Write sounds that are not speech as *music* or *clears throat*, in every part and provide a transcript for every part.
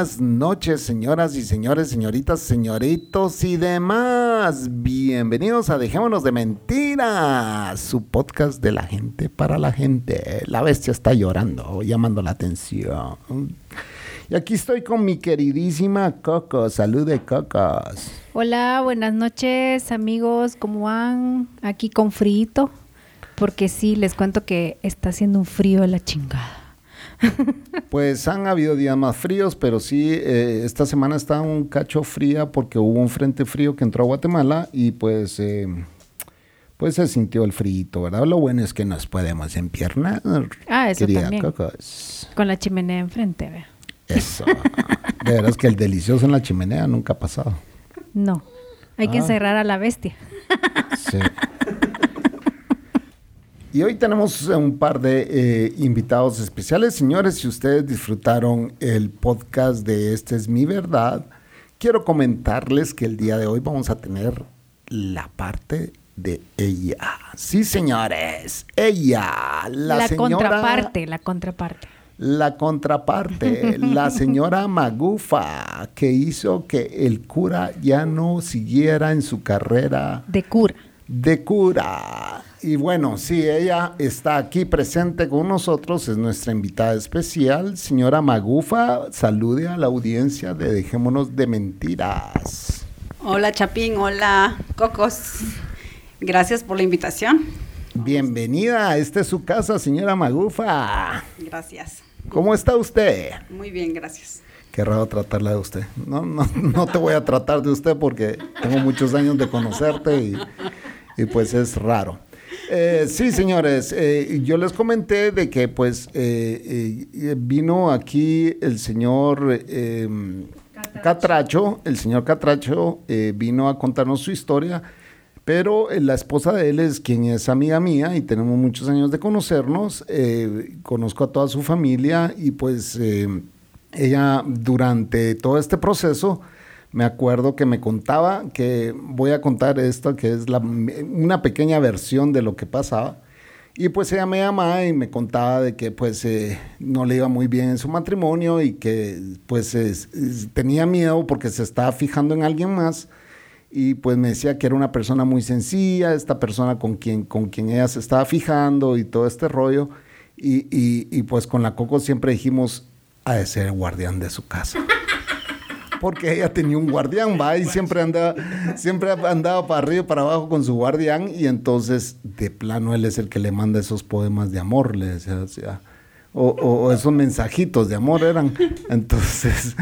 Buenas noches, señoras y señores, señoritas, señoritos y demás. Bienvenidos a Dejémonos de Mentiras, su podcast de la gente para la gente. La bestia está llorando, llamando la atención. Y aquí estoy con mi queridísima Coco. Salud de Cocos. Hola, buenas noches, amigos. ¿Cómo van? Aquí con frío. Porque sí, les cuento que está haciendo un frío de la chingada. *laughs* Pues han habido días más fríos, pero sí, eh, esta semana está un cacho fría porque hubo un frente frío que entró a Guatemala y pues, eh, pues se sintió el frío, ¿verdad? Lo bueno es que nos podemos empiernar. Ah, eso también. Cocos. Con la chimenea enfrente, vea. Eso. De veras que el delicioso en la chimenea nunca ha pasado. No, hay que Ah. encerrar a la bestia. Sí. Y hoy tenemos un par de eh, invitados especiales. Señores, si ustedes disfrutaron el podcast de Esta es mi verdad, quiero comentarles que el día de hoy vamos a tener la parte de ella. Sí, señores, ella, la, La, señora... contraparte, la contraparte. La contraparte, *laughs* la señora Magufa, que hizo que el cura ya no siguiera en su carrera De cura. De cura. Y bueno, sí, ella está aquí presente con nosotros, es nuestra invitada especial. Señora Magufa, salude a la audiencia de Dejémonos de Mentiras. Hola Chapín, hola Cocos. Gracias por la invitación. Bienvenida, esta es su casa, señora Magufa. Gracias. ¿Cómo está usted? Muy bien, gracias. Qué raro tratarla de usted. No, no, no te voy a tratar de usted porque tengo muchos años de conocerte y, y pues es raro. Eh, sí, señores, eh, yo les comenté de que pues eh, vino aquí el señor eh, Catracho, el señor Catracho vino a contarnos su historia, pero la esposa de él es quien es amiga mía y tenemos muchos años de conocernos, conozco a toda su familia y pues... ella durante todo este proceso, me acuerdo que me contaba, que voy a contar esto, que es una pequeña versión de lo que pasaba. Y pues ella me llamaba y me contaba de que pues eh, no le iba muy bien en su matrimonio y que pues es- es- tenía miedo porque se estaba fijando en alguien más. Y pues me decía que era una persona muy sencilla, esta persona con quien, con quien ella se estaba fijando y todo este rollo. Y, y- y, pues con la Coco siempre dijimos, ha de ser el guardián de su casa. Porque ella tenía un guardián, va, y siempre andaba, siempre andaba para arriba y para abajo con su guardián, y entonces de plano él es el que le manda esos poemas de amor, le decía, decía, o, esos mensajitos de amor eran. Entonces,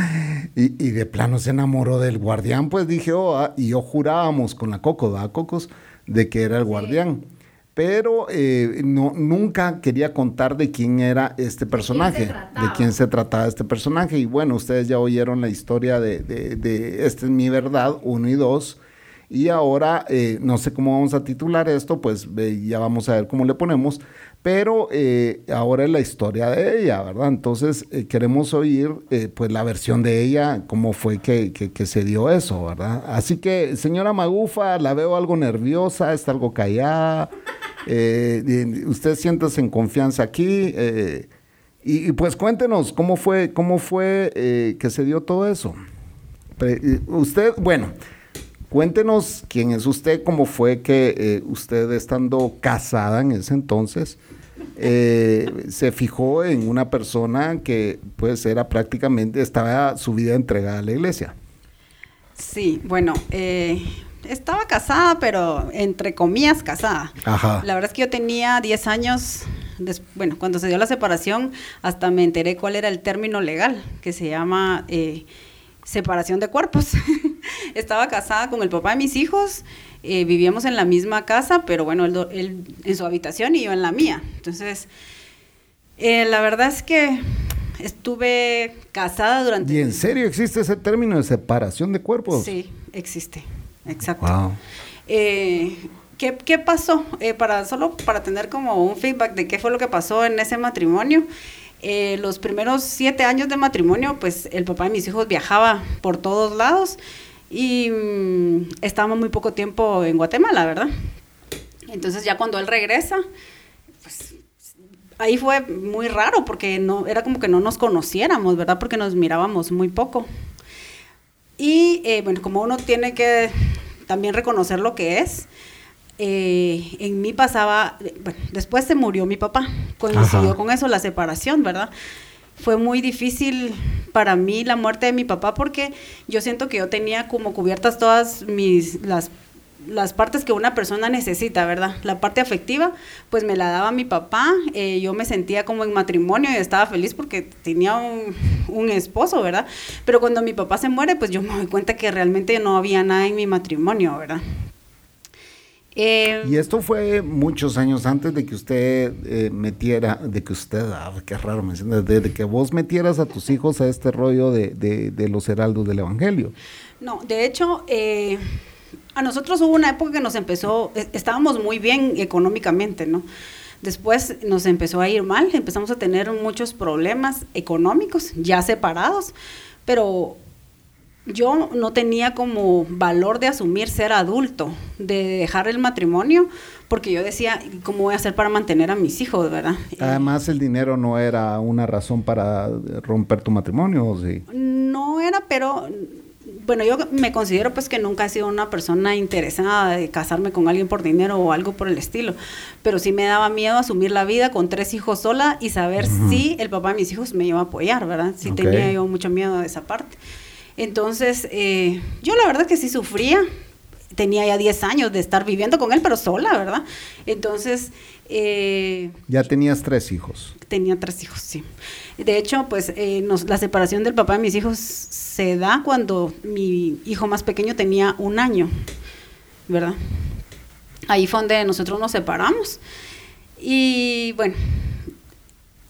y, y de plano se enamoró del guardián, pues dije, oh, ah, y yo jurábamos con la Coco, ¿verdad, Cocos? De que era el guardián. Pero eh, no, nunca quería contar de quién era este personaje, de quién se trataba este personaje. Y bueno, ustedes ya oyeron la historia de, de, de Esta es mi verdad, uno y dos. Y ahora, eh, no sé cómo vamos a titular esto, pues eh, ya vamos a ver cómo le ponemos. Pero eh, ahora es la historia de ella, ¿verdad? Entonces eh, queremos oír eh, pues la versión de ella, cómo fue que, que- que se dio eso, ¿verdad? Así que, señora Magufa, la veo algo nerviosa, está algo callada. Eh, usted siéntase en confianza aquí. eh, y, pues cuéntenos cómo fue, cómo fue eh, que se dio todo eso. Eh, usted, bueno, cuéntenos quién es usted, cómo fue que usted estando casada en ese entonces, se fijó en una persona que pues era prácticamente, estaba su vida entregada a la iglesia. Sí, bueno, eh, estaba casada, pero entre comillas casada. Ajá. La verdad es que yo tenía 10 años, bueno, cuando se dio la separación, hasta me enteré cuál era el término legal, que se llama eh, separación de cuerpos. *laughs* estaba casada con el papá de mis hijos, eh, vivíamos en la misma casa, pero bueno, él, en su habitación y yo en la mía. Entonces, eh, la verdad es que estuve casada durante... ¿Y en serio existe ese término de separación de cuerpos? Sí, existe. Exacto. Eh, ¿qué, pasó? Eh, para, solo para tener como un feedback de qué fue lo que pasó en ese matrimonio. Eh, los primeros siete años de matrimonio, pues el papá de mis hijos viajaba por todos lados y mm, estábamos muy poco tiempo en Guatemala, ¿verdad? Entonces ya cuando él regresa, pues ahí fue muy raro porque no era como que no nos conociéramos, ¿verdad? Porque nos mirábamos muy poco. Y bueno, como uno tiene que también reconocer lo que es. Eh, en mí pasaba, bueno, después se murió mi papá, coincidió con eso la separación, ¿verdad? Fue muy difícil para mí la muerte de mi papá porque yo siento que yo tenía como cubiertas todas mis, las, las partes que una persona necesita, ¿verdad? La parte afectiva, pues me la daba mi papá, eh, yo me sentía como en matrimonio y estaba feliz porque tenía un, un, esposo, ¿verdad? Pero cuando mi papá se muere, pues yo me doy cuenta que realmente no había nada en mi matrimonio, ¿verdad? Eh, y esto fue muchos años antes de que usted eh, metiera, de que usted, ah, qué raro mencionar, de, de, que vos metieras a tus hijos a este rollo de, de, de los heraldos del Evangelio. No, de hecho, eh, a nosotros hubo una época que nos empezó, estábamos muy bien económicamente, ¿no? Después nos empezó a ir mal, empezamos a tener muchos problemas económicos, ya separados, pero yo no tenía como valor de asumir ser adulto, de dejar el matrimonio, porque yo decía, ¿cómo voy a hacer para mantener a mis hijos, verdad? Además, el dinero no era una razón para romper tu matrimonio, ¿o sí? No era, pero bueno, yo me considero pues que nunca he sido una persona interesada de casarme con alguien por dinero o algo por el estilo, pero sí me daba miedo asumir la vida con tres hijos sola y saber si el papá de mis hijos me iba a apoyar, ¿verdad? Sí tenía yo mucho miedo de esa parte. Entonces, eh, yo la verdad que sí sufría, tenía ya 10 años de estar viviendo con él, pero sola, ¿verdad? Entonces... Eh, ya tenías tres hijos. Tenía tres hijos, sí. De hecho, pues eh, la separación del papá de mis hijos se da cuando mi hijo más pequeño tenía un año, ¿verdad? Ahí fue donde nosotros nos separamos. Y bueno,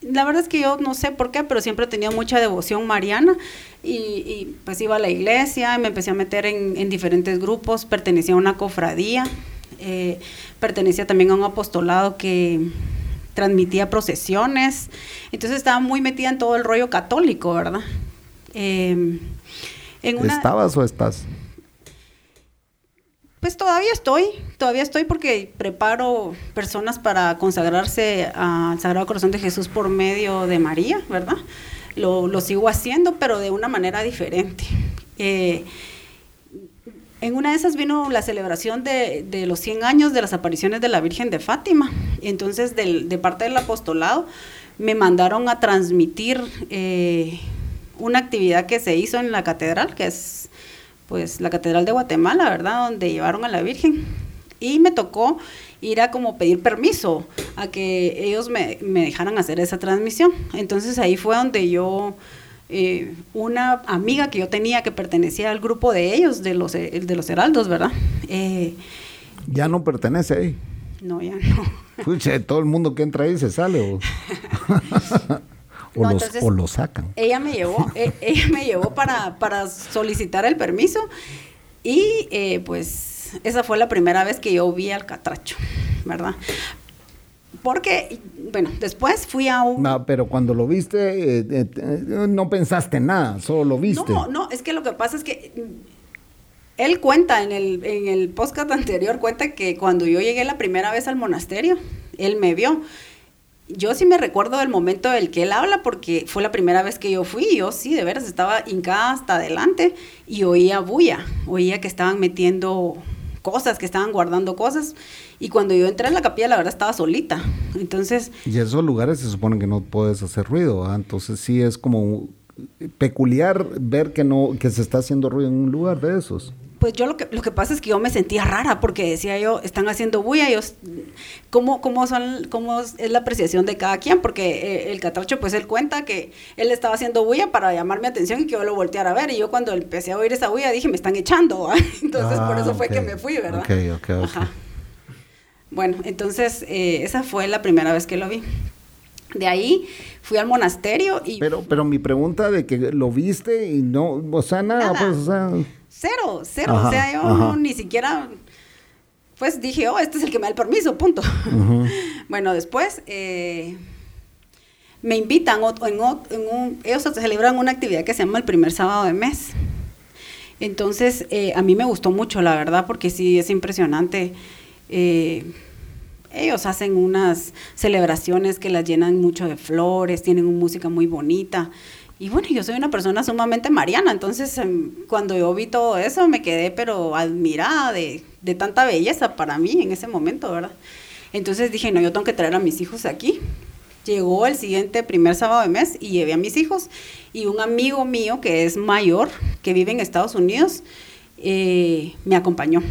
la verdad es que yo no sé por qué, pero siempre he tenido mucha devoción mariana y, pues iba a la iglesia, y me empecé a meter en, diferentes grupos, pertenecía a una cofradía, eh, pertenecía también a un apostolado que transmitía procesiones, entonces estaba muy metida en todo el rollo católico, ¿verdad? Em, ¿Estabas o estás? Pues todavía estoy, todavía estoy porque preparo personas para consagrarse al Sagrado Corazón de Jesús por medio de María, ¿verdad? Lo, sigo haciendo, pero de una manera diferente. Eh, en una de esas vino la celebración de, los 100 años de las apariciones de la Virgen de Fátima. Entonces, de parte del apostolado, me mandaron a transmitir eh, una actividad que se hizo en la catedral, que es pues la catedral de Guatemala, ¿verdad? Donde llevaron a la Virgen. Y me tocó ir a como pedir permiso a que ellos me, dejaran hacer esa transmisión. Entonces ahí fue donde yo, eh, una amiga que yo tenía que pertenecía al grupo de ellos, de los, de los heraldos, ¿verdad? Eh, ya no pertenece ahí. No, ya no. Pucha, todo el mundo que entra ahí se sale. O, *laughs* o, lo sacan. Ella me llevó, e, ella me llevó para, para solicitar el permiso y eh, pues esa fue la primera vez que yo vi al catracho, ¿verdad? Porque, bueno, después fui a un... No, pero cuando lo viste, eh, eh, no pensaste nada, solo lo viste. No, no, es que lo que pasa es que él cuenta en el, en el anterior, cuenta que cuando yo llegué la primera vez al monasterio, él me vio. yo sí me recuerdo del momento del que él habla porque fue la primera vez que yo fui. Yo sí, de veras, estaba hincada hasta adelante y oía bulla. Oía que estaban metiendo cosas, que estaban guardando cosas. Y cuando yo entré en la capilla, la verdad estaba solita. Entonces. Y esos lugares se supone que no puedes hacer ruido. Entonces sí es como peculiar ver que no que se está haciendo ruido en un lugar de esos. Pues yo lo que, lo que pasa es que yo me sentía rara porque decía yo, están haciendo bulla, ellos, ¿cómo, cómo, son, cómo es la apreciación de cada quien? Porque eh, el catracho, pues él cuenta que él estaba haciendo bulla para llamar mi atención y que yo lo volteara a ver. Y yo cuando empecé a oír esa bulla dije, me están echando. *laughs* Entonces por eso fue que me fui, ¿verdad? Ok, ok. Ajá. Bueno, entonces eh, esa fue la primera vez que lo vi. De ahí fui al monasterio y... Pero, pero mi pregunta de que lo viste y no, o sea, nada, pues, o sea... Cero, cero, o sea, yo ni siquiera, pues dije, oh, este es el que me da el permiso, punto. *laughs* bueno, después eh, me invitan, en, un, ellos celebran una actividad que se llama el primer sábado de mes. Entonces, eh, a mí me gustó mucho, la verdad, porque sí, es impresionante. Eh, ellos hacen unas celebraciones que las llenan mucho de flores, tienen una música muy bonita. Y bueno, yo soy una persona sumamente mariana, entonces em, cuando yo vi todo eso me quedé pero admirada de, de, tanta belleza para mí en ese momento, ¿verdad? Entonces dije, no, yo tengo que traer a mis hijos aquí. Llegó el siguiente primer sábado de mes y llevé a mis hijos y un amigo mío que es mayor, que vive en Estados Unidos, eh, me acompañó.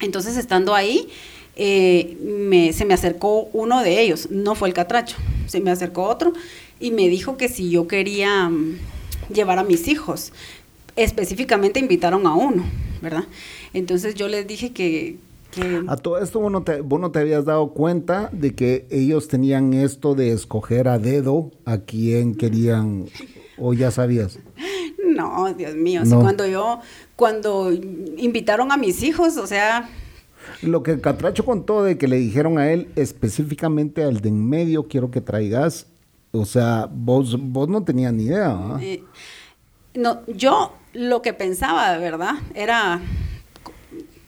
Entonces estando ahí, eh, se me acercó uno de ellos, no fue el catracho, se me acercó otro y me dijo que si yo quería mm, llevar a mis hijos, específicamente invitaron a uno, ¿verdad? Entonces yo les dije que... A todo esto vos no, te, vos no te habías dado cuenta de que ellos tenían esto de escoger a dedo a quién querían, o ya sabías. No, Dios mío, cuando yo, cuando invitaron a mis hijos, o sea, lo que Catracho contó de que le dijeron a él específicamente al de en medio, quiero que traigas, o sea, vos, vos no tenías ni idea. Eh, no, yo lo que pensaba de verdad era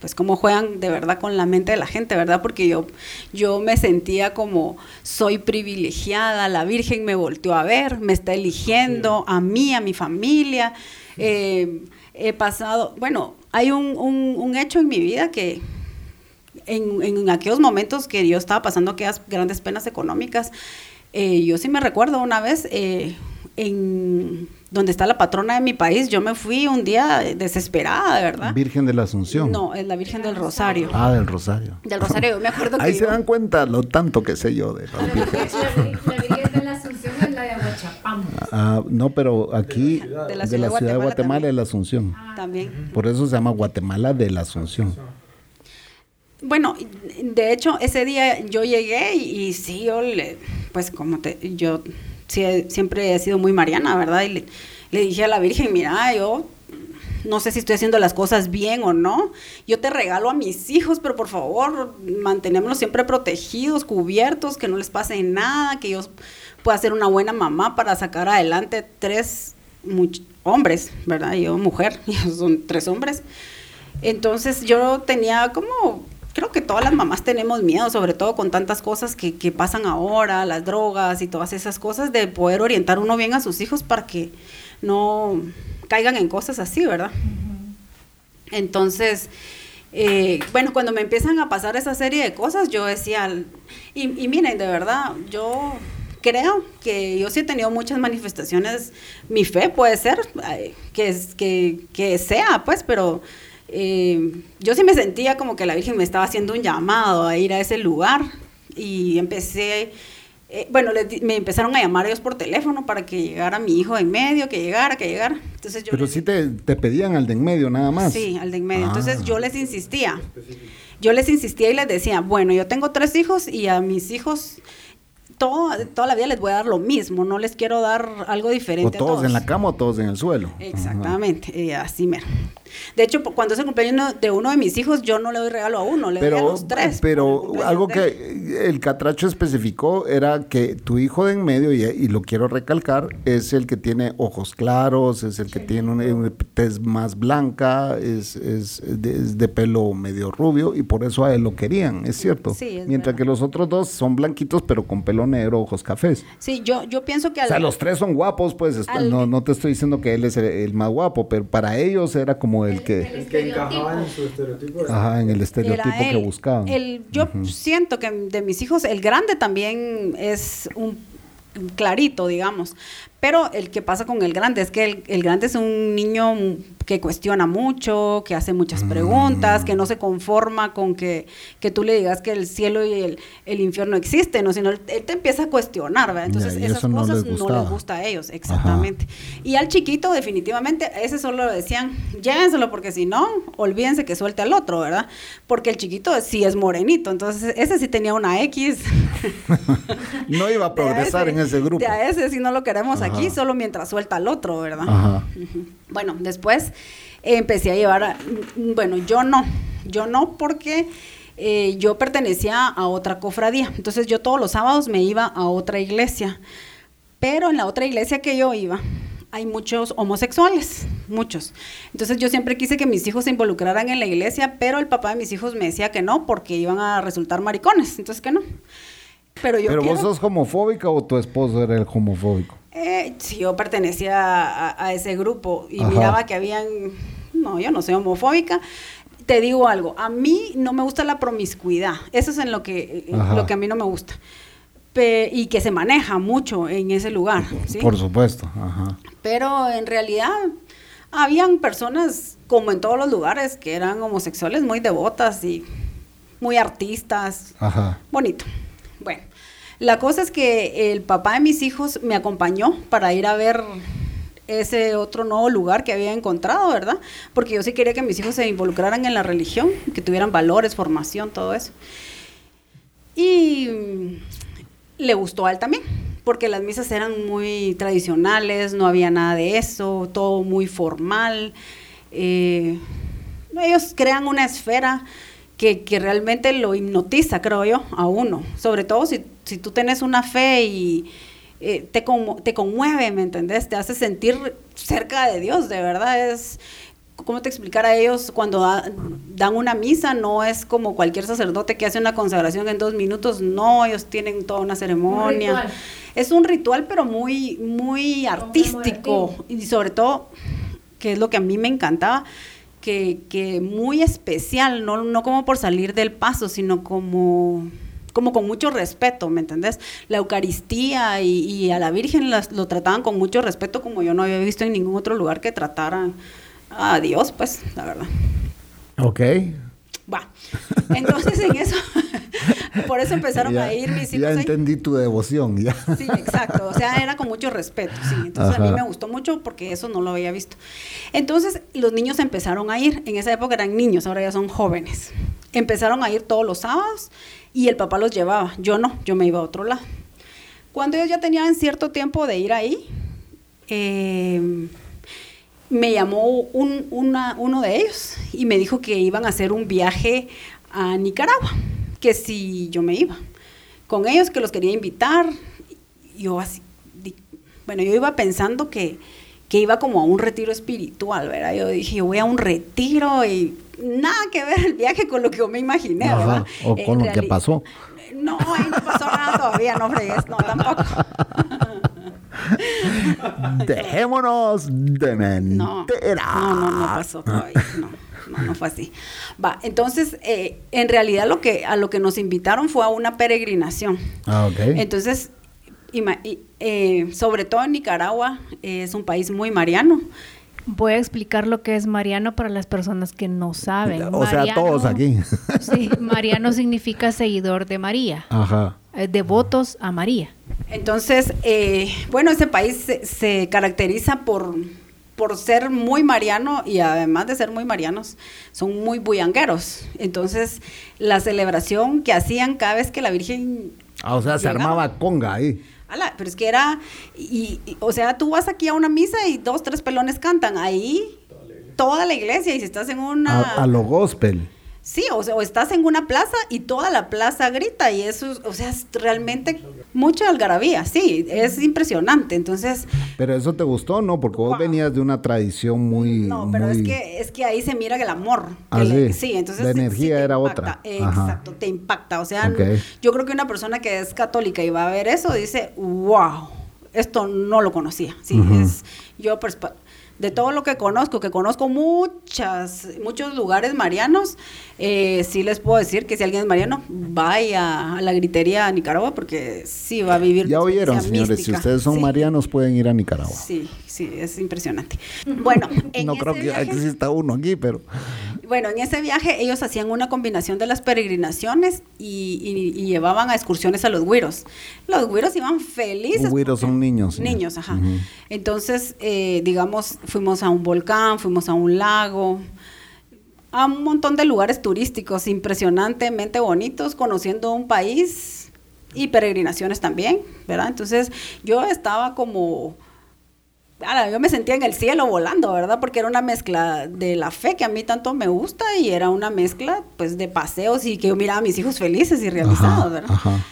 pues cómo juegan de verdad con la mente de la gente, ¿verdad? Porque yo, yo me sentía como soy privilegiada, la Virgen me volteó a ver, me está eligiendo a mí, a mi familia. Eh, he pasado, bueno, hay un, un hecho en mi vida que en, aquellos momentos que yo estaba pasando aquellas grandes penas económicas, eh, yo sí me recuerdo una vez eh, en donde está la patrona de mi país, yo me fui un día desesperada, de verdad. Virgen de la Asunción. No, es la Virgen del Rosario. Ah, del Rosario. Del Rosario, yo me acuerdo que... Ahí se dan cuenta lo tanto que sé yo de la Virgen. La Virgen de la Asunción es la de Aguachapán. Ah, no, pero aquí de la ciudad de, Guatemala, es la Asunción. también. Por eso se llama Guatemala de la Asunción. Bueno, de hecho, ese día yo llegué y, sí, yo le, pues como te, yo siempre he sido muy mariana, ¿verdad? Y le, dije a la Virgen, mira, yo no sé si estoy haciendo las cosas bien o no. Yo te regalo a mis hijos, pero por favor, mantenémoslos siempre protegidos, cubiertos, que no les pase nada, que yo pueda ser una buena mamá para sacar adelante tres hombres, ¿verdad? Yo mujer, *laughs* son tres hombres. Entonces yo tenía como creo que todas las mamás tenemos miedo, sobre todo con tantas cosas que, pasan ahora, las drogas y todas esas cosas, de poder orientar uno bien a sus hijos para que no caigan en cosas así, ¿verdad? Entonces, eh, bueno, cuando me empiezan a pasar esa serie de cosas, yo decía, y, miren, de verdad, yo creo que yo sí he tenido muchas manifestaciones, mi fe puede ser, que, que, que sea, pues, pero eh, yo sí me sentía como que la Virgen me estaba haciendo un llamado a ir a ese lugar y empecé, eh, bueno, me empezaron a llamar ellos por teléfono para que llegara mi hijo en medio, que llegara, que llegara. Entonces yo Pero sí te, pedían al de en medio nada más. Sí, al de en medio. Entonces yo ah. les insistía. Yo les insistía y les decía, bueno, yo tengo tres hijos y a mis hijos todo, toda la vida les voy a dar lo mismo, no les quiero dar algo diferente. O todos, en la cama o todos en el suelo. Exactamente, así mero. De hecho, cuando es el cumpleaños de uno de mis hijos, yo no le doy regalo a uno, le doy a los tres. Pero algo que el catracho especificó era que tu hijo de en medio, y, lo quiero recalcar, es el que tiene ojos claros, es el que tiene una tez más blanca, es, es, de, pelo medio rubio, y por eso a él lo querían, es cierto. Sí, Mientras que los otros dos son blanquitos, pero con pelo negro, ojos cafés. Sí, yo, yo pienso que... o sea, los tres son guapos, pues, no, no te estoy diciendo que él es el, más guapo, pero para ellos era como el, que... El, que encajaba en su estereotipo. Ajá, en el estereotipo que buscaban. El, yo siento que de mis hijos, el grande también es un clarito, digamos. Pero el que pasa con el grande es que el, el grande es un niño que cuestiona mucho, que hace muchas mm. preguntas, que no se conforma con que, que, tú le digas que el cielo y el, el infierno existen, ¿no? sino él, te empieza a cuestionar, ¿verdad? Entonces esas cosas no les, gusta a ellos, exactamente. Y al chiquito definitivamente, ese solo decían, llévenselo porque si no, olvídense que suelte al otro, ¿verdad? Porque el chiquito sí es morenito, entonces ese sí tenía una X. *laughs* no iba a progresar en ese grupo. a ese sí no lo queremos aquí, solo mientras suelta al otro, ¿verdad? Bueno, después empecé a llevar, bueno, yo no, yo no porque eh, yo pertenecía a otra cofradía, entonces yo todos los sábados me iba a otra iglesia, pero en la otra iglesia que yo iba hay muchos homosexuales, muchos. Entonces yo siempre quise que mis hijos se involucraran en la iglesia, pero el papá de mis hijos me decía que no, porque iban a resultar maricones, entonces que no. Pero, yo ¿Pero vos sos homofóbica o tu esposo era el homofóbico? Eh, sí, yo pertenecía a, ese grupo y miraba que habían, no, yo no soy homofóbica. Te digo algo, a mí no me gusta la promiscuidad, eso es en lo que, lo que a mí no me gusta. y que se maneja mucho en ese lugar. ¿sí? Por supuesto. Ajá. Pero en realidad habían personas, como en todos los lugares, que eran homosexuales muy devotas y muy artistas. Ajá. Bonito. Bueno, la cosa es que el papá de mis hijos me acompañó para ir a ver ese otro nuevo lugar que había encontrado, ¿verdad? Porque yo sí quería que mis hijos se involucraran en la religión, que tuvieran valores, formación, todo eso. Y le gustó a él también, porque las misas eran muy tradicionales, no había nada de eso, todo muy formal. Eh, ellos crean una esfera que, que, realmente lo hipnotiza, creo yo, a uno. Sobre todo si, si tú tienes una fe y eh, te, te conmueve, ¿me entendés? Te hace sentir cerca de Dios, de verdad. Es, ¿cómo te explicar a ellos cuando dan una misa? No es como cualquier sacerdote que hace una consagración en dos minutos, no, ellos tienen toda una ceremonia. es un ritual, pero muy, muy artístico. Y sobre todo, que es lo que a mí me encantaba, que, muy especial, no, no como por salir del paso, sino como como con mucho respeto, ¿me entendés? La Eucaristía y, a la Virgen lo trataban con mucho respeto como yo no había visto en ningún otro lugar que trataran a Dios, pues, la verdad. Ok. Va. Entonces en eso, *laughs* por eso empezaron a ir mis hijos. Ya entendí tu devoción, ya. Sí, exacto. O sea, era con mucho respeto, sí. Entonces a mí me gustó mucho porque eso no lo había visto. Entonces los niños empezaron a ir. En esa época eran niños, ahora ya son jóvenes. Empezaron a ir todos los sábados y el papá los llevaba. Yo no, yo me iba a otro lado. Cuando ellos ya tenían cierto tiempo de ir ahí, eh, me llamó un, uno de ellos y me dijo que iban a hacer un viaje a Nicaragua, que si yo me iba. Con ellos que los quería invitar, yo así, bueno, yo iba pensando que, que iba como a un retiro espiritual, ¿verdad? Yo dije, yo voy a un retiro y nada que ver el viaje con lo que yo me imaginé, ¿verdad? O con lo que pasó. No, ahí no pasó nada todavía, no fregues, no, tampoco. *laughs* *laughs* Dejémonos de mentira. No, no, no, pasó todavía, no. No, no fue así. Va, entonces, eh, en realidad lo que, a lo que nos invitaron fue a una peregrinación. Ah, ok. Entonces, eh, sobre todo en Nicaragua, es un país muy mariano. Voy a explicar lo que es Mariano para las personas que no saben. O sea, todos aquí. Sí, Mariano significa seguidor de María. Ajá. Eh, devotos a María. Entonces, eh, bueno, ese país se, caracteriza por, por ser muy mariano y además de ser muy marianos, son muy bullangueros. Entonces, la celebración que hacían cada vez que la Virgen... Ah, o sea, se armaba conga ahí. Ala, pero es que era, y, o sea, tú vas aquí a una misa y dos, tres pelones cantan, ahí toda la iglesia y si estás en una... A, a lo gospel. Sí, o sea, o estás en una plaza y toda la plaza grita y eso, o sea, es realmente mucha algarabía, sí, es impresionante, entonces... Pero eso te gustó, ¿no? Porque vos Wow. venías de una tradición muy... No, pero es que, es que ahí se mira el amor. Ah, sí. entonces... La energía era impacta, otra. Ajá. Exacto, te impacta. O sea, yo creo que una persona que es católica y va a ver eso dice, wow, esto no lo conocía. Sí, Ujú. es, yo de todo lo que conozco, que conozco muchas, muchos lugares marianos, eh, sí les puedo decir que si alguien es mariano, vaya a la gritería a Nicaragua porque sí va a vivir. Ya oyeron, señores, si ustedes son Sí. marianos pueden ir a Nicaragua. Sí, sí, es impresionante. Bueno, *laughs* en no ese creo que viaje- exista uno aquí, pero... bueno, en ese viaje ellos hacían una combinación de las peregrinaciones y, y- y llevaban a excursiones a los güiros. Los güiros iban felices. Güiros porque- son niños. Niños, ajá. Entonces, eh, digamos, fuimos a un volcán, fuimos a un lago, a un montón de lugares turísticos impresionantemente bonitos, conociendo un país y peregrinaciones también, ¿verdad? Entonces, yo estaba como... Ala, yo me sentía en el cielo volando, ¿verdad? Porque era una mezcla de la fe que a mí tanto me gusta y era una mezcla pues de paseos y que yo miraba a mis hijos felices y realizados, Ajá, ¿verdad? ajá.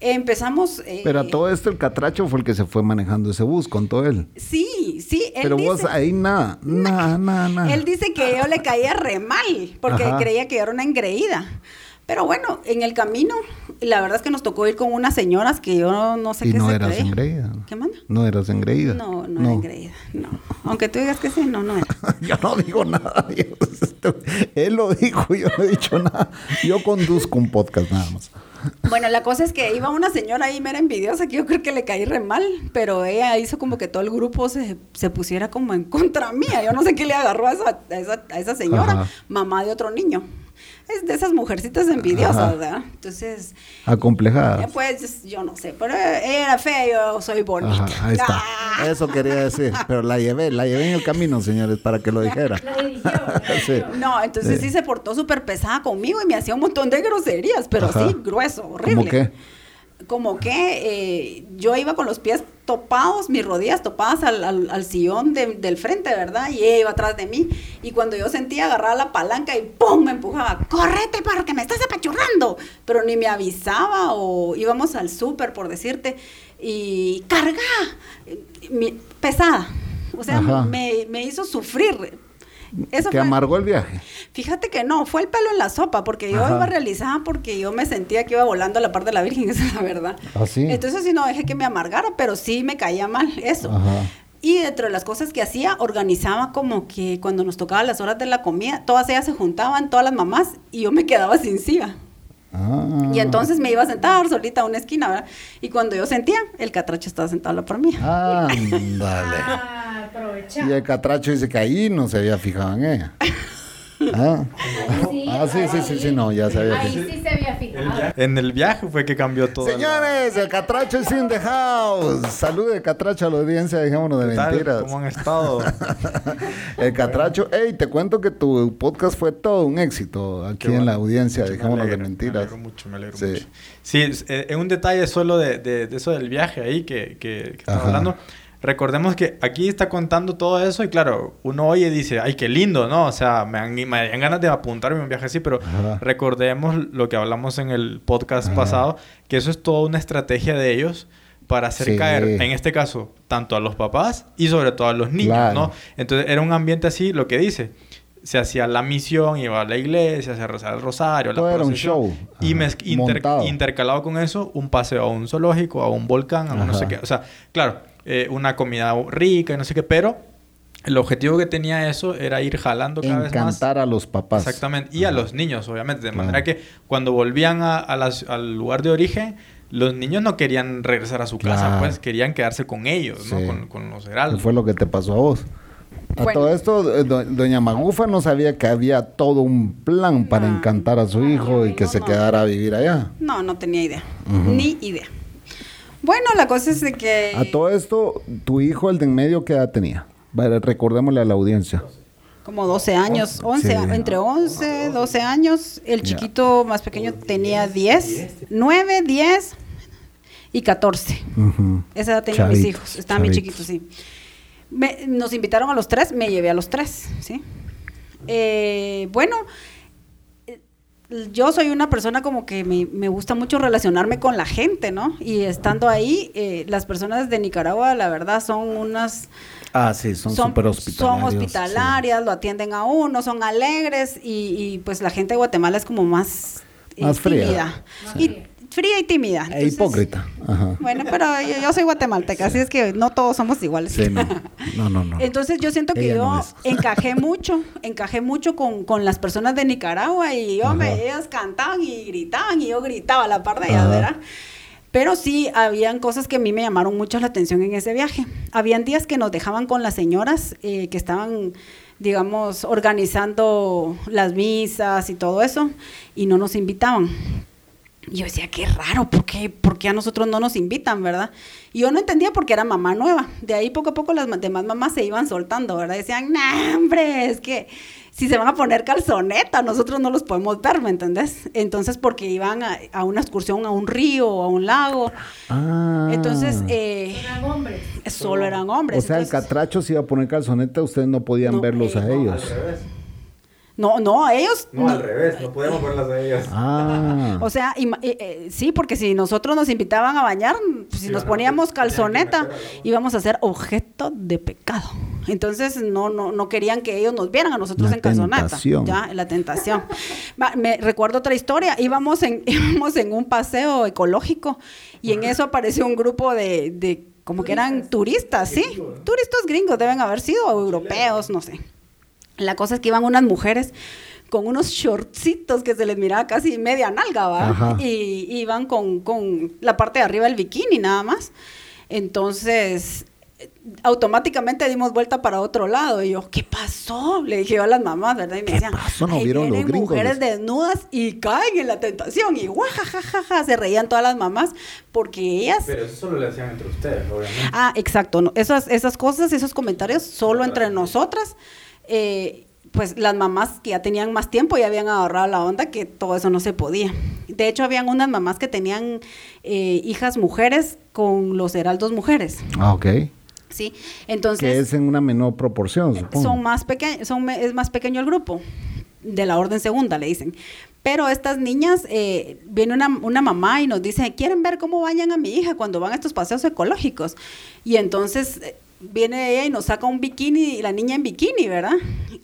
Empezamos... eh, Pero a todo esto el catracho fue el que se fue manejando ese bus con todo él. Sí, sí, él Pero dice... vos ahí nada, nada, nada, nada. Él dice que yo le caía re mal, porque Ajá. creía que yo era una engreída. Pero bueno, en el camino, la verdad es que nos tocó ir con unas señoras que yo no, no sé y qué no se eras engreída. ¿Qué manda? No eras engreída. No, no, era engreída, no. Aunque tú digas que sí, no, no era. *laughs* Yo no digo nada. *laughs* él lo dijo, yo no he dicho nada. Yo conduzco un podcast nada más. Bueno, la cosa es que iba una señora ahí mera envidiosa que yo creo que le caí re mal, pero ella hizo como que todo el grupo se, se pusiera como en contra mía. Yo no sé qué le agarró a esa, a esa, a esa señora, Ajá. mamá de otro niño. Es de esas mujercitas envidiosas, Ajá. ¿verdad? Entonces, Acomplejada. Eh, Pues yo no sé, pero ella era fea, yo soy bonita. Ajá, ahí está. Ah. Eso quería decir. Pero la llevé, la llevé en el camino, señores, para que lo dijera. *laughs* *laughs* Sí. No, entonces Sí. sí se portó súper pesada conmigo y me hacía un montón de groserías, pero Ajá. sí, grueso, horrible. ¿Cómo qué? Como que eh, yo iba con los pies topados, mis rodillas topadas al, al- al sillón de- del frente, ¿verdad? Y ella iba atrás de mí. Y cuando yo sentía agarrar la palanca y ¡pum! me empujaba, ¡correte porque me estás apachurrando! Pero ni me avisaba o íbamos al súper, por decirte, y carga, eh, mi- pesada. O sea, me, me hizo sufrir. Eso ¿Te fue- amargó el viaje? Fíjate que no, fue el pelo en la sopa, porque yo Ajá. iba realizada porque yo me sentía que iba volando a la par de la Virgen, *laughs* esa es la verdad. ¿Ah, sí? Entonces sí no dejé que me amargara, pero sí me caía mal eso. Ajá. Y dentro de las cosas que hacía, organizaba como que cuando nos tocaba las horas de la comida, todas ellas se juntaban, todas las mamás, y yo me quedaba sin silla. Ah. Y entonces me iba a sentar solita a una esquina, ¿verdad? Y cuando yo sentía, el catracho estaba sentado a la par mía. Ándale. *laughs* Ah, aprovecha. Y el catracho dice que ahí no se había fijado en ella. *laughs* Ah, Sí, ah sí, sí, sí, sí, no, ya se había Ahí fijado. sí se había fijado. En el viaje fue que cambió todo. Señores, el catracho es in the house. Salude, catracho, a la audiencia, dejémonos de ¿Qué tal? mentiras. ¿Cómo han estado? *laughs* El catracho, hey, te cuento que tu podcast fue todo un éxito aquí en la audiencia, dejémonos de alegra, Me mentiras. alegro mucho, me alegro Sí. mucho. Sí, es, eh, un detalle solo de, de- de eso del viaje ahí que, que, hablando. Recordemos que aquí está contando todo eso y claro, uno oye y dice, ay, qué lindo, ¿no? O sea, me dan, me dan ganas de apuntarme a un viaje así, pero Ajá. recordemos lo que hablamos en el podcast Ajá. pasado, que eso es toda una estrategia de ellos para hacer Sí. caer, en este caso, tanto a los papás y sobre todo a los niños, Claro. ¿no? Entonces era un ambiente así, lo que dice. Se hacía la misión, iba a la iglesia, se rezaba el rosario, la Todo era un show. Y Ajá. inter- Montado. intercalado con eso, un paseo a un zoológico, a un volcán, a un no sé qué. O sea, claro, eh, una comida rica y no sé qué, pero el objetivo que tenía eso era ir jalando cada vez más. Encantar a los papás. Exactamente. Y a los niños, obviamente. De Claro. manera que cuando volvían a, a las- al lugar de origen, los niños no querían regresar a su casa, pues querían quedarse con ellos, Sí. ¿no? Con, con los ¿Qué heraldos. fue lo que te pasó a vos? A Bueno. todo esto, eh, do- doña Magufa no sabía que había todo un plan para No. encantar a su hijo y que no, se no. quedara a vivir allá. No, no tenía idea. Ni idea. Bueno, la cosa es de que... A todo esto, tu hijo, el de en medio, ¿qué edad tenía? Vale, recordémosle a la audiencia. Como 12 años, 11, Sí. entre 11, 12 años. El chiquito más pequeño tenía 10, 9, 10 y 14. Ujú. Esa edad tenían mis hijos. Estaban bien chiquitos, sí. nos invitaron a los tres, me llevé a los tres, ¿sí? Eh, bueno, yo soy una persona como que me, gusta mucho relacionarme con la gente, ¿no? Y estando ahí, eh, las personas de Nicaragua, la verdad, son unas... Ah, sí, son súper hospitalarias. Son hospitalarias, lo atienden a uno, son alegres y, pues la gente de Guatemala es como más... Más fría. Y fría y tímida. e hipócrita. Bueno, pero yo, soy guatemalteca, así es que no todos somos iguales. Sí, no. no, no, Entonces yo siento que yo *laughs* encajé mucho, encajé mucho con, con, las personas de Nicaragua y yo me, ellas cantaban y gritaban y yo gritaba a la par de ellas, ¿verdad? Pero sí, habían cosas que a mí me llamaron mucho la atención en ese viaje. Habían días que nos dejaban con las señoras eh, que estaban, digamos, organizando las misas y todo eso, y no nos invitaban. Y yo decía, qué raro, ¿por qué, ¿por qué a nosotros no nos invitan, verdad? Y yo no entendía porque era mamá nueva. De ahí poco a poco las demás mamás se iban soltando, ¿verdad? Decían, no, hombre, es que si se van a poner calzoneta, nosotros no los podemos ver, ¿me entendés? Entonces, porque iban a, una excursión a un río o a un lago. Ah. Entonces, eh, eran hombres. Solo eran hombres. O sea, el catracho se iba a poner calzoneta, ustedes no podían verlos a ellos. No, no, ellos. No, al revés, no podemos verlas a ellas. Ah. *laughs* O sea, eh, eh, sí, porque si nosotros nos invitaban a bañar, pues, si nos poníamos calzoneta, íbamos a ser objeto de pecado. Entonces no, no, no querían que ellos nos vieran a nosotros en calzoneta. Tentación. Ya, la tentación. me recuerdo otra historia. Íbamos en, *laughs* íbamos en un paseo ecológico y en eso apareció un grupo de, de como que eran turistas, ¿sí? Turistas gringos deben haber sido, o europeos, no sé. La cosa es que iban unas mujeres con unos shortcitos que se les miraba casi media nalga, ¿va? Y iban con, con la parte de arriba del bikini nada más. Entonces, automáticamente dimos vuelta para otro lado. Y yo, ¿qué pasó? Le dije yo a las mamás, ¿verdad? Y me decían, pasó? ¿No vieron los gringos? mujeres desnudas y caen en la tentación. Y guajajajaja, se reían todas las mamás porque ellas... Pero eso solo le hacían entre ustedes, obviamente. Ah, exacto. No, esas, esas cosas, esos comentarios, solo entre nosotras. Eh, pues las mamás que ya tenían más tiempo ya habían agarrado la onda que todo eso no se podía. De hecho, habían unas mamás que tenían eh, hijas mujeres con los heraldos mujeres. Ah, ok. Sí, entonces... Que es en una menor proporción, supongo. Son más pequeños, son, es más pequeño el grupo, de la orden segunda, le dicen. Pero estas niñas, eh, viene una, una, mamá y nos dice, ¿quieren ver cómo bañan a mi hija cuando van a estos paseos ecológicos? Y entonces viene ella y nos saca un bikini, y la niña en bikini, ¿verdad?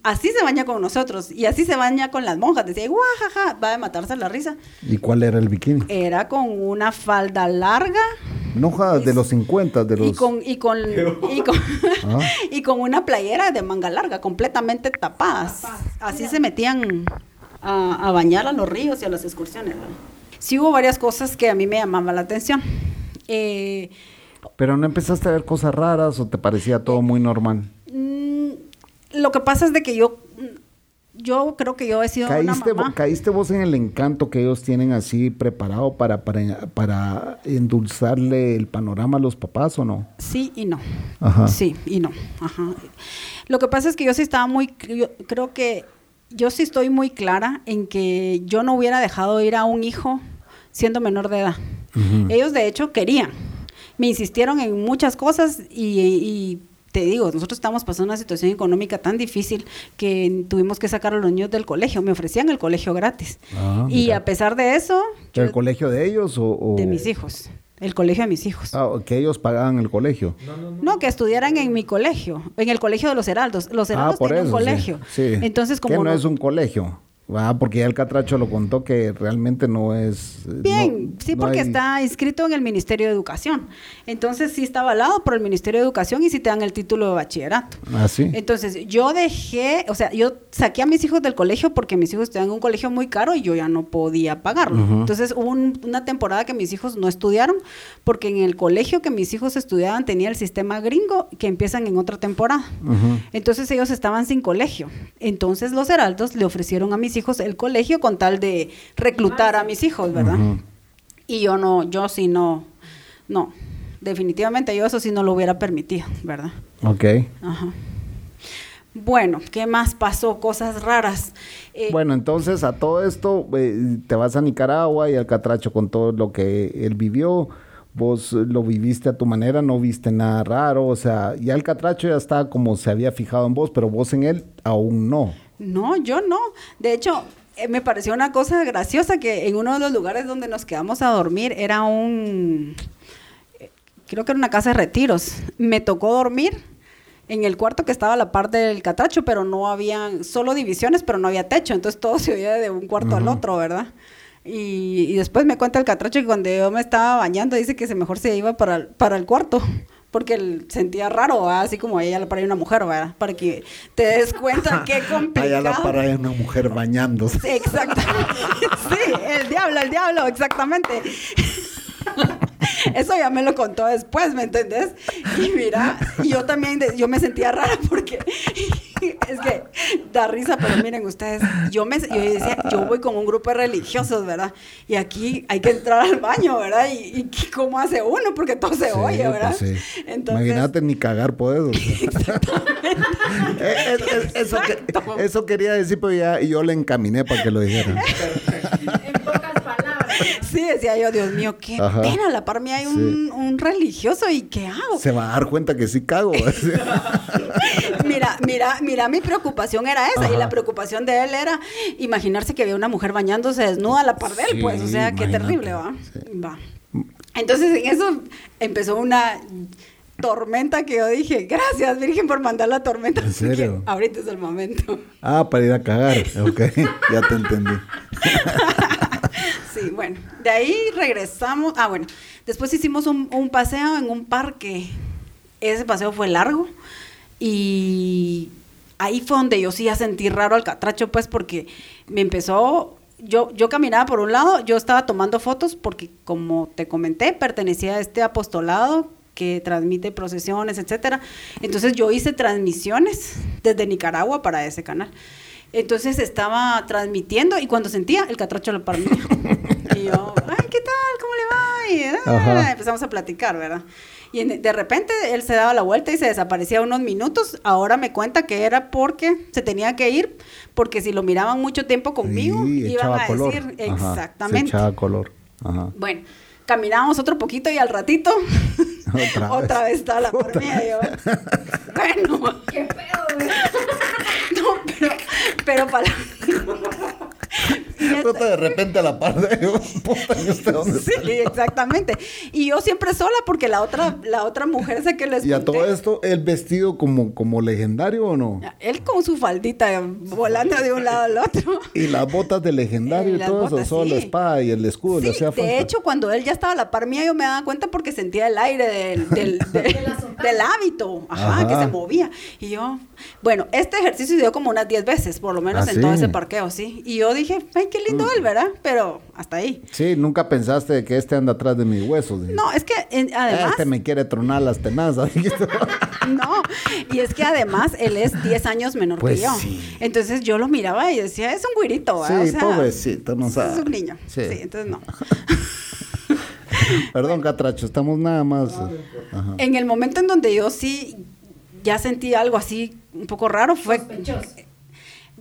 Así se baña con nosotros y así se baña con las monjas. Decía, guajaja, va a matarse la risa. ¿Y cuál era el bikini? Era con una falda larga. No, de los 50, de los... Y con, y con, *laughs* ah. *laughs* y con, una playera de manga larga, completamente tapadas. Así se metían a, bañar a los ríos y a las excursiones. Sí hubo varias cosas que a mí me llamaban la atención. Eh, pero no empezaste a ver cosas raras o te parecía todo muy normal. Mm, lo que pasa es de que yo yo creo que yo he sido ¿Caíste, una mamá. ¿Caíste vos en el encanto que ellos tienen así preparado para, para, para endulzarle el panorama a los papás o no? Sí y no. Ajá. Sí y no. Ajá. Lo que pasa es que yo sí estaba muy, creo que yo sí estoy muy clara en que yo no hubiera dejado ir a un hijo siendo menor de edad. Ellos de hecho querían me insistieron en muchas cosas y, te digo, nosotros estamos pasando una situación económica tan difícil que tuvimos que sacar a los niños del colegio. Me ofrecían el colegio gratis. Ah, y a pesar de eso... ¿El colegio de ellos o, De mis hijos. El colegio de mis hijos. Ah, que ellos pagaban el colegio. No, que estudiaran en mi colegio, en el colegio de los Heraldos. Los ah, Heraldos tienen un colegio. Sí, Entonces, como no, es un colegio. Ah, porque ya el Catracho lo contó que realmente no es... Bien, sí, porque está inscrito en el Ministerio de Educación. Entonces sí está avalado por el Ministerio de Educación y sí te dan el título de bachillerato. Ah, sí. Entonces yo dejé, o sea, yo saqué a mis hijos del colegio porque mis hijos estudian en un colegio muy caro y yo ya no podía pagarlo. Entonces hubo una temporada que mis hijos no estudiaron porque en el colegio que mis hijos estudiaban tenía el sistema gringo que empiezan en otra temporada. Entonces ellos estaban sin colegio. Entonces los heraldos le ofrecieron a mis hijos el colegio con tal de reclutar a mis hijos, ¿verdad? Y yo no, yo sí no, no, definitivamente yo eso sí no lo hubiera permitido, ¿verdad? Ok. Ajá. Bueno, ¿qué más pasó? Cosas raras. Eh, bueno, entonces a todo esto eh, te vas a Nicaragua y al Catracho con todo lo que él vivió. Vos lo viviste a tu manera, no viste nada raro, o sea, ya el catracho ya está como se había fijado en vos, pero vos en él aún no. No, yo no. De hecho, eh, me pareció una cosa graciosa que en uno de los lugares donde nos quedamos a dormir era un, eh, creo que era una casa de retiros. Me tocó dormir en el cuarto que estaba a la par del catracho, pero no había, solo divisiones, pero no había techo, entonces todo se oía de un cuarto al otro, ¿verdad? Y, y, después me cuenta el catracho que cuando yo me estaba bañando dice que se mejor se iba para, para el cuarto *laughs* porque él sentía raro, ¿verdad? así como ella la para una mujer, ¿verdad? Para que te des cuenta *laughs* qué complicado. Allá la para una mujer bañándose. Sí, exactamente. *laughs* Sí, el diablo, el diablo, exactamente. *laughs* Eso ya me lo contó después, ¿me entendés? Y mira, yo también, yo me sentía rara porque *laughs* es que da risa, pero miren ustedes, yo me yo decía, yo voy con un grupo de religiosos, ¿verdad? Y aquí hay que entrar al baño, ¿verdad? Y, y cómo hace uno, porque todo se oye, ¿verdad? Pues sí. Entonces, Imagínate ni cagar puedo. *laughs* Eh, eh, eso, eso, quería decir, pero ya yo le encaminé para que lo dijera. *laughs* Sí, decía yo, Dios mío, qué pena, a la par mí hay un, un, religioso y ¿qué hago? Se va a dar cuenta que sí cago. *laughs* mira, mira, mira, mi preocupación era esa y la preocupación de él era imaginarse que había una mujer bañándose desnuda a la par de él, pues, o sea, qué terrible, ¿va? Va. Entonces en eso empezó una tormenta que yo dije, gracias Virgen por mandar la tormenta. ¿En *laughs* serio? Ahorita es el momento. Ah, para ir a cagar. Ok, ya te entendí. Sí, bueno, de ahí regresamos. Ah, bueno, después hicimos un, paseo en un parque. Ese paseo fue largo y ahí fue donde yo sí ya sentí raro al catracho, pues porque me empezó yo, yo caminaba por un lado, yo estaba tomando fotos porque, como te comenté, pertenecía a este apostolado que transmite procesiones, etcétera. Entonces yo hice transmisiones desde Nicaragua para ese canal. Entonces estaba transmitiendo y cuando sentía el catracho lo para mí. y yo, ay, ¿qué tal? ¿Cómo le va? Y ah, empezamos a platicar, ¿verdad? Y de repente él se daba la vuelta y se desaparecía unos minutos. Ahora me cuenta que era porque se tenía que ir, porque si lo miraban mucho tiempo conmigo, iban a decir exactamente. Se echaba color. Bueno, caminábamos otro poquito y al ratito *laughs* otra, *laughs* vez estaba la por medio. bueno, *laughs* qué pedo, No, *laughs* pero, pero para *laughs* de repente a la par de *laughs* Sí, exactamente. Y yo siempre sola porque la otra, la otra mujer sé que les ¿Y a todo esto, el vestido como, como legendario o no? Él con su faldita volando de un lado al otro. Y las botas de legendario y todo eso, solo la espada y el escudo le hacía De hecho, cuando él ya estaba a la par mía, yo me daba cuenta porque sentía el aire del, del, *laughs* del, hábito, ajá, que se movía. Y yo, bueno, este ejercicio se dio como unas 10 veces, por lo menos ¿Ah, en todo ese parqueo, sí. Y yo dije, ay, qué lindo él, ¿verdad? Pero hasta ahí. Sí, nunca pensaste que este anda atrás de mis huesos. No, es que además... Este me quiere tronar las tenazas. *laughs* *laughs* no, y es que además él es 10 años menor que pues yo. Sí. Entonces yo lo miraba y decía, es un güirito, ¿verdad? Sí, pobrecito, no sabes. Es un niño. Sí, entonces no. *laughs* Perdón, Catracho, estamos nada más. En el momento en donde yo sí ya sentí algo así un poco raro fue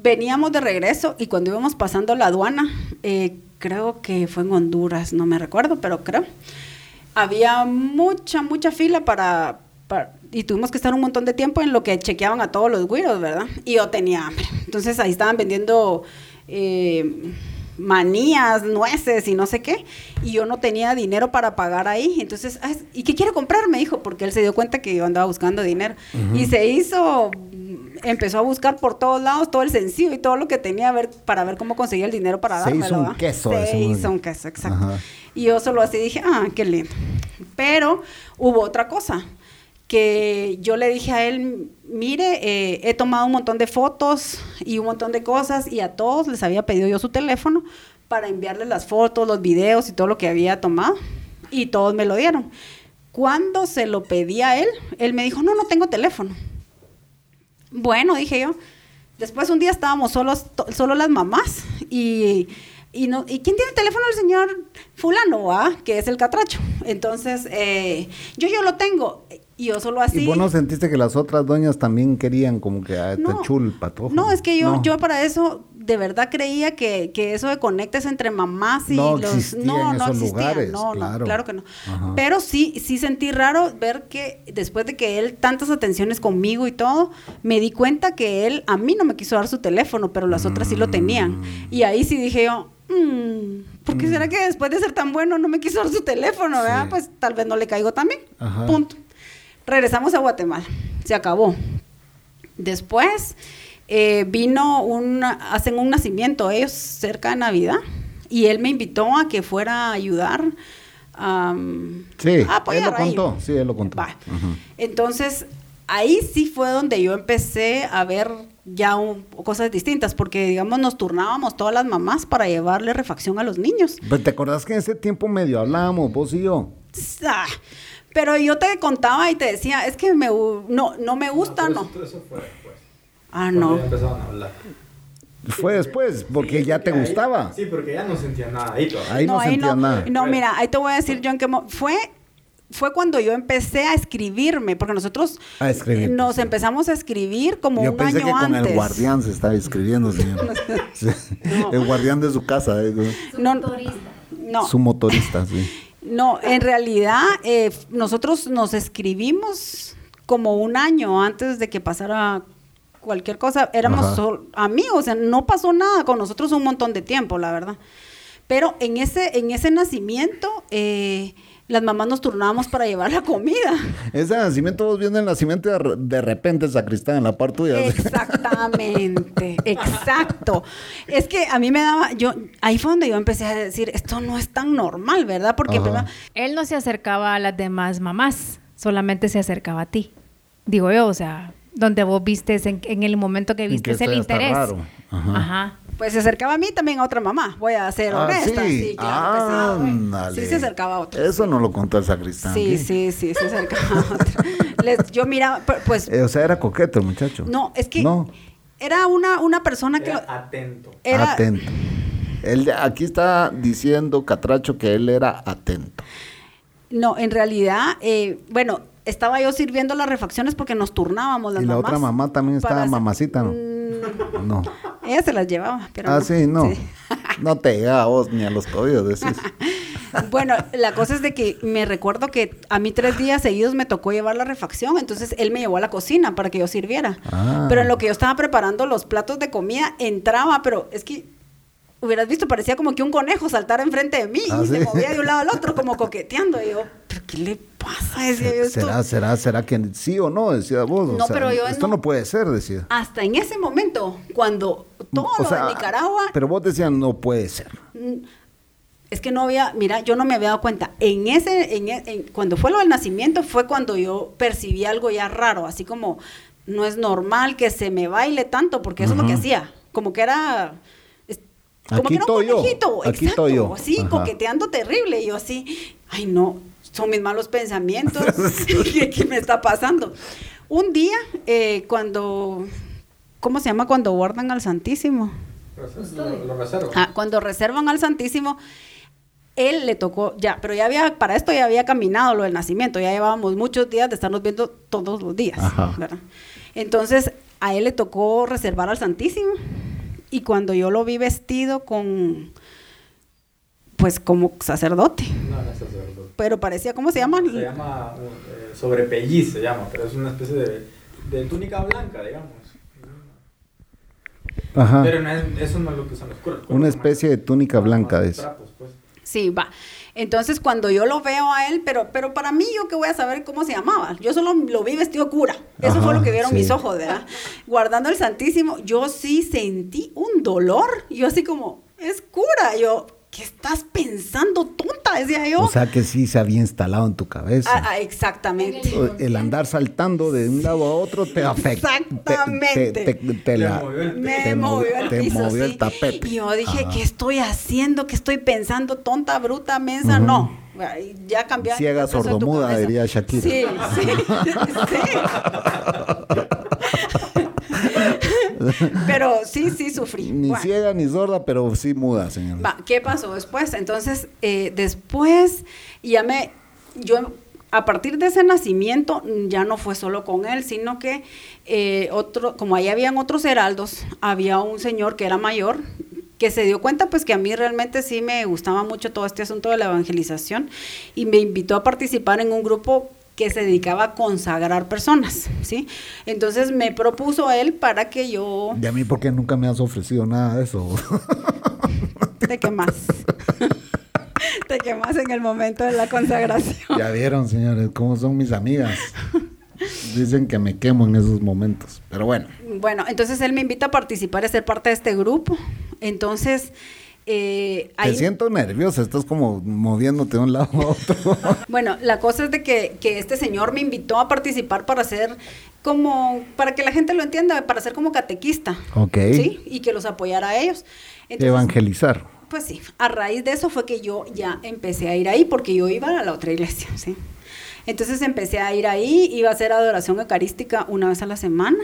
veníamos de regreso y cuando íbamos pasando la aduana, eh, creo que fue en Honduras, no me recuerdo, pero creo, había mucha, mucha fila para, y tuvimos que estar un montón de tiempo en lo que chequeaban a todos los güiros, ¿verdad? Y yo tenía hambre. Entonces ahí estaban vendiendo... Eh, manías, nueces y no sé qué, y yo no tenía dinero para pagar ahí. Entonces, ¿y qué quiere comprar? Me dijo, porque él se dio cuenta que yo andaba buscando dinero. Y se hizo, empezó a buscar por todos lados todo el sencillo y todo lo que tenía ver, para ver cómo conseguía el dinero para se Hizo un queso. Se hizo un queso, exacto. Y yo solo así dije, ah, qué lindo. Pero hubo otra cosa que yo le dije a él, mire, eh, he tomado un montón de fotos y un montón de cosas y a todos les había pedido yo su teléfono para enviarles las fotos, los videos y todo lo que había tomado y todos me lo dieron. Cuando se lo pedí a él, él me dijo, no, no tengo teléfono. Bueno, dije yo. Después un día estábamos solos, solo las mamás y y, no, ¿y quién tiene el teléfono del señor fulano, ah? que es el catracho? Entonces, eh, yo yo lo tengo. Y yo solo así. ¿Y vos no sentiste que las otras doñas también querían como que a este no, chul No, es que yo, yo para eso, de verdad creía que, que eso de conectes entre mamás y No los no en no esos existía, lugares, no, no, claro. claro que no. Ajá. Pero sí sí sentí raro ver que después de que él tantas atenciones conmigo y todo, me di cuenta que él a mí no me quiso dar su teléfono, pero las otras sí lo tenían. Mm. Y ahí sí dije yo, "Mm, ¿por qué será que después de ser tan bueno no me quiso dar su teléfono? ¿verdad? Sí. Pues tal vez no le caigo también. Ajá. Punto. Regresamos a Guatemala. Se acabó. Después eh, vino un, hacen un nacimiento ellos cerca de Navidad y él me invitó a que fuera a ayudar. Sí, a apoyar él lo contó, sí, él lo contó. Va. Ujú. Entonces, ahí sí fue donde yo empecé a ver ya un- cosas distintas, porque digamos nos turnábamos todas las mamás para llevarle refacción a los niños. Pero ¿Te acordás que en ese tiempo medio hablábamos, vos y yo? Ah, Pero yo te contaba y te decía, es que me, no, no me gusta, no. Eso, eso fue después. Ah, no. empezaron a hablar. Fue después, porque ya te ahí- gustaba. Sí, porque ya no sentía nada ahí todavía. Ahí no, sentías nada. No, mira, ahí te voy a decir yo en qué mo- fue fue cuando yo empecé a escribirme, porque nosotros A escribir, nos sí. empezamos a escribir como Yo un pensé año que con antes. el guardián se estaba escribiendo, señor. *laughs* *laughs* El guardián de su casa, eh, No, no, su motorista, sí. No, en realidad eh, nosotros nos escribimos como un año antes de que pasara cualquier cosa. Éramos sol- amigos, o sea, no pasó nada con nosotros un montón de tiempo, la verdad. Pero en ese, en ese nacimiento, eh, las mamás nos turnábamos para llevar la comida. *laughs* Ese nacimiento, vos viendo el nacimiento de, re- de repente, sacristán en la par tuya. Exactamente, *laughs* exacto. Es que a mí me daba, yo, ahí fue donde yo empecé a decir, esto no es tan normal, ¿verdad? Porque primero- Él no se acercaba a las demás mamás, solamente se acercaba a ti. Digo yo, o sea, donde vos vistes en, en el momento que vistes que el interés. raro. Ajá. Ajá. Pues se acercaba a mí también a otra mamá, voy a ser Ah, honesta. sí. Sí, claro que sí. Sí se acercaba a otra. Eso no lo contó el sacristán. Sí, sí, sí, se acercaba a otra. Les- yo miraba, pu- pues, Eh, o sea, era coqueto el muchacho. no, es que No, era una, una persona que... Era atento. Era, atento. Él, aquí está diciendo Catracho que él era atento. No, en realidad, eh, bueno, estaba yo sirviendo las refacciones porque nos turnábamos las y la mamás. otra mamá también estaba mamacita, ¿no? Mm, No. Ella se las llevaba, pero ah, no. sí, no. Sí. No te llega a vos ni a los tobillos, decís. *laughs* Bueno, la cosa es de que me recuerdo que a mí tres días seguidos me tocó llevar la refacción, entonces él me llevó a la cocina para que yo sirviera. Ah. Pero en lo que yo estaba preparando los platos de comida, entraba, pero es que hubieras visto, parecía como que un conejo saltara enfrente de mí Ah, y se movía de un lado al otro, como *laughs* coqueteando. Y yo, ¿pero qué le pasa? Decía yo, esto- ¿Será, será, será que sí o no? Decía vos. o No, sea, pero yo Esto no- no puede ser, decía. Hasta en ese momento, cuando todo O lo sea, de Nicaragua Pero vos decías, no puede ser. Es que no había, mira, yo no me había dado cuenta. En ese, en, e- en- cuando fue lo del nacimiento, fue cuando yo percibí algo ya raro, así como no es normal que se me baile tanto, porque eso es lo que hacía. Como que era. Como Aquí que era un estoy yo, conejito, aquí exacto, estoy yo. así, Ajá. coqueteando terrible. Y yo así, ay no, son mis malos pensamientos. ¿Qué, *laughs* *laughs* qué me está pasando? Un día, eh, cuando. ¿Cómo se llama cuando guardan al Santísimo? Lo, lo reservo. Ah, cuando reservan al Santísimo, él le tocó, ya, pero ya había, para esto ya había caminado lo del nacimiento, ya llevábamos muchos días de estarnos viendo todos los días, Ajá. ¿verdad? Entonces, a él le tocó reservar al Santísimo, y cuando yo lo vi vestido con, pues como sacerdote, No, no es sacerdote. pero parecía, ¿cómo se llama? Se llama eh, sobrepelliz, se llama, pero es una especie de, de túnica blanca, digamos. Ajá. Pero no es, eso no es lo que usan los curas. Una especie de túnica blanca de eso. trapos, pues. Sí, va. Entonces, cuando yo lo veo a él, pero, pero para mí, yo que voy a saber cómo se llamaba. Yo solo lo vi vestido cura. Eso Ajá, fue lo que vieron sí. mis ojos, ¿verdad? Guardando el Santísimo, yo sí sentí un dolor. Yo así como, es cura. Yo, ¿qué estás pensando, tonta? Decía yo. O sea que sí se había instalado en tu cabeza. Ah, ah, exactamente. el andar saltando de un lado a otro te afecta. Te- Exactamente. Te, te- te Le la- movió el Me te movió el te piso, movió sí. el tapete. Y yo dije, Ajá. ¿qué estoy haciendo? ¿Qué estoy pensando? Tonta, bruta, mensa. No. Ya cambió. Ciega, sordomuda, diría Shakira. Sí, sí. *laughs* sí. *laughs* Pero sí, sí sufrí. Ni Bueno. ciega ni sorda, pero sí muda, señor. Va, ¿qué pasó después? Entonces, eh, después ya me, yo a partir de ese nacimiento ya no fue solo con él, sino que eh, otro, como ahí habían otros heraldos, había un señor que era mayor que se dio cuenta pues que a mí realmente sí me gustaba mucho todo este asunto de la evangelización y me invitó a participar en un grupo que se dedicaba a consagrar personas, ¿sí? Entonces me propuso él para que yo... ¿Y a mí por qué nunca me has ofrecido nada de eso? Te quemas. Te quemas en el momento de la consagración. Ya vieron, señores, cómo son mis amigas. Dicen que me quemo en esos momentos, pero bueno. Bueno, entonces él me invita a participar, a ser parte de este grupo. Entonces... Eh, Te siento nerviosa, estás como moviéndote de un lado a otro. *laughs* bueno, la cosa es de que, este señor me invitó a participar para ser como, para que la gente lo entienda, para ser como catequista. Ok. ¿Sí? Y que los apoyara a ellos. Evangelizar. Pues sí, a raíz de eso fue que yo ya empecé a ir ahí, porque yo iba a la otra iglesia, ¿sí? Entonces empecé a ir ahí, iba a hacer adoración eucarística una vez a la semana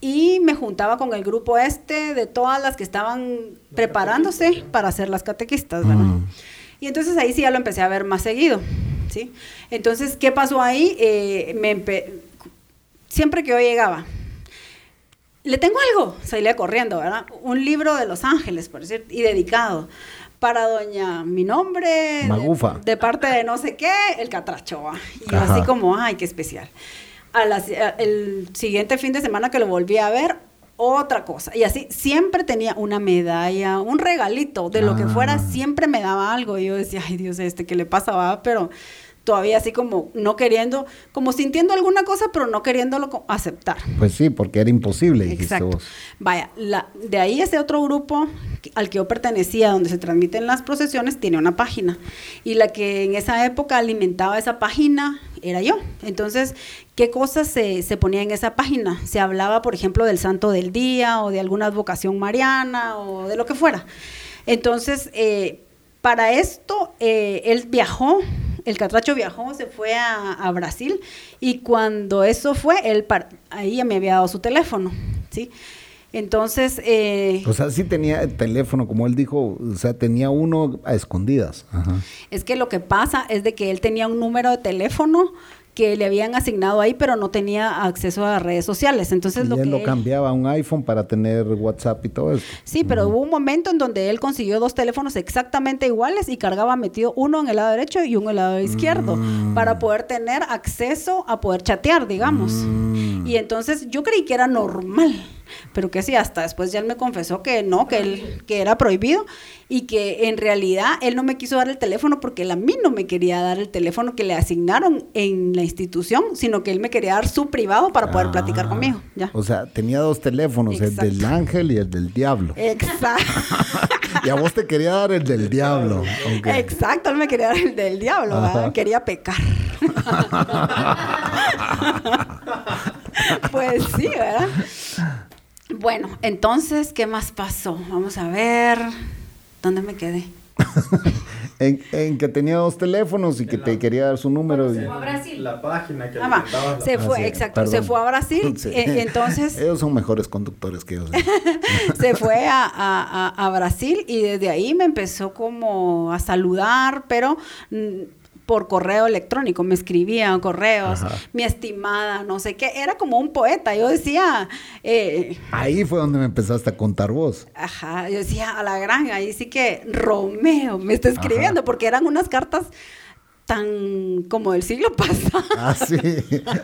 y me juntaba con el grupo este de todas las que estaban preparándose para ser las catequistas, ¿verdad? Mm. Y entonces ahí sí ya lo empecé a ver más seguido, ¿sí? Entonces, ¿qué pasó ahí? Eh, me Siempre que yo llegaba, le tengo algo, salía corriendo, ¿verdad? Un libro de Los Ángeles, por decir, y dedicado para doña mi nombre, Magufa. De, parte de no sé qué, el catracho, y yo así como, ay, qué especial el siguiente fin de semana que lo volví a ver, otra cosa. Y así siempre tenía una medalla, un regalito, de lo que fuera, ah. siempre me daba algo. Y yo decía, ay Dios, este, ¿qué le pasaba? Pero todavía así como no queriendo, como sintiendo alguna cosa, pero no queriéndolo aceptar. Pues sí, porque era imposible. Exacto. Vaya, la, de ahí ese otro grupo al que yo pertenecía, donde se transmiten las procesiones, tiene una página. Y la que en esa época alimentaba esa página era yo. Entonces, ¿qué cosas se, se ponía en esa página? Se hablaba, por ejemplo, del santo del día o de alguna advocación mariana o de lo que fuera. Entonces, eh, para esto, eh, él viajó el Catracho viajó, se fue a, Brasil y cuando eso fue, él ahí ya me había dado su teléfono, ¿sí? Entonces... Eh, o sea, sí tenía el teléfono, como él dijo, o sea, tenía uno a escondidas. Es que lo que pasa es de que él tenía un número de teléfono que le habían asignado ahí, pero no tenía acceso a redes sociales. Entonces y lo él que lo cambiaba a un iPhone para tener WhatsApp y todo eso. Sí, pero hubo un momento en donde él consiguió dos teléfonos exactamente iguales y cargaba metido uno en el lado derecho y uno en el lado izquierdo mm. para poder tener acceso a poder chatear, digamos. Mm. Y entonces yo creí que era normal pero que sí, hasta después ya él me confesó que no, que, él, que era prohibido y que en realidad él no me quiso dar el teléfono porque él a mí no me quería dar el teléfono que le asignaron en la institución, sino que él me quería dar su privado para poder platicar ah, conmigo. Ya. O sea, tenía dos teléfonos, el del ángel y el del diablo. Exacto. *laughs* y a vos te quería dar el del diablo. Exacto, él me quería dar el del diablo, quería pecar. *laughs* *laughs* pues sí, ¿verdad? Bueno, entonces, ¿qué más pasó? Vamos a ver. ¿Dónde me quedé? *laughs* en, que tenía dos teléfonos y que te quería dar su número. Se fue a Brasil. La página que ah, Se fue, exacto, se fue a Brasil. *laughs* Eh, entonces. *laughs* Ellos son mejores conductores que yo. se fue a, a, a, Brasil y desde ahí me empezó como a saludar, pero mm, por correo electrónico, me escribían correos, mi estimada, no sé qué, era como un poeta, yo decía... Eh, ahí fue donde me empezaste a contar vos. Ajá, yo decía, a la gran, ahí sí que Romeo me está escribiendo, porque eran unas cartas tan como del siglo *laughs* pasado. Ah, sí.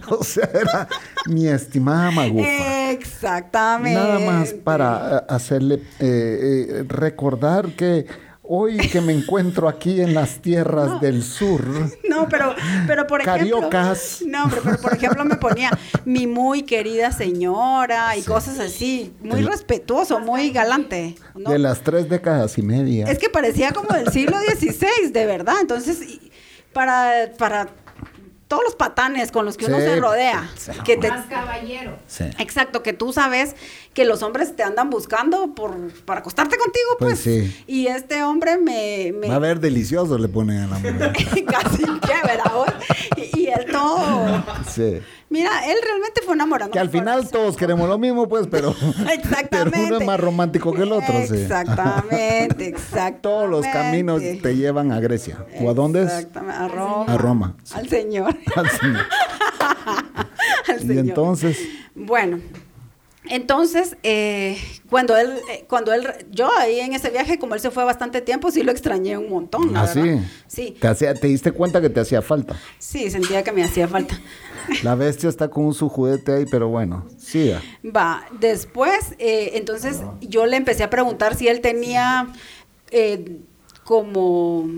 O sea, era mi estimada Magufa. Exactamente. Nada más para eh, hacerle eh, recordar que hoy que me encuentro aquí en las tierras del sur. No, pero, pero por ejemplo. Cariocas. No, pero, por ejemplo me ponía mi muy querida señora y cosas así. Muy respetuoso, muy galante. De las tres décadas y media. Es que parecía como del siglo XVI, de verdad. Entonces, para, para todos los patanes con los que uno se rodea. Que te... Más caballero. Exacto, que tú sabes que los hombres te andan buscando por, para acostarte contigo, pues. pues sí. Y este hombre me, Va a ver delicioso, le pone a la mujer. *laughs* Casi que, ¿verdad? Y, y él todo... Sí Mira, él realmente fue enamorado. Que al final todos queremos lo mismo, pues, pero, *laughs* pero uno es más romántico que el otro, sí. Exactamente, *laughs* exactamente. Todos los caminos te llevan a Grecia. ¿O a dónde es? Exactamente, a Roma. A Roma. Al Señor. Al Señor. *laughs* Al Y Señor. entonces, Bueno, entonces, eh, cuando él, eh, cuando él, yo ahí en ese viaje, como él se fue bastante tiempo, sí lo extrañé un montón, la así. verdad. Sí, Te, hacía- te diste cuenta que te hacía falta. sí, sentía que me hacía falta. La bestia está con su juguete ahí, pero bueno, siga. Va, después, eh, entonces yo le empecé a preguntar si él tenía como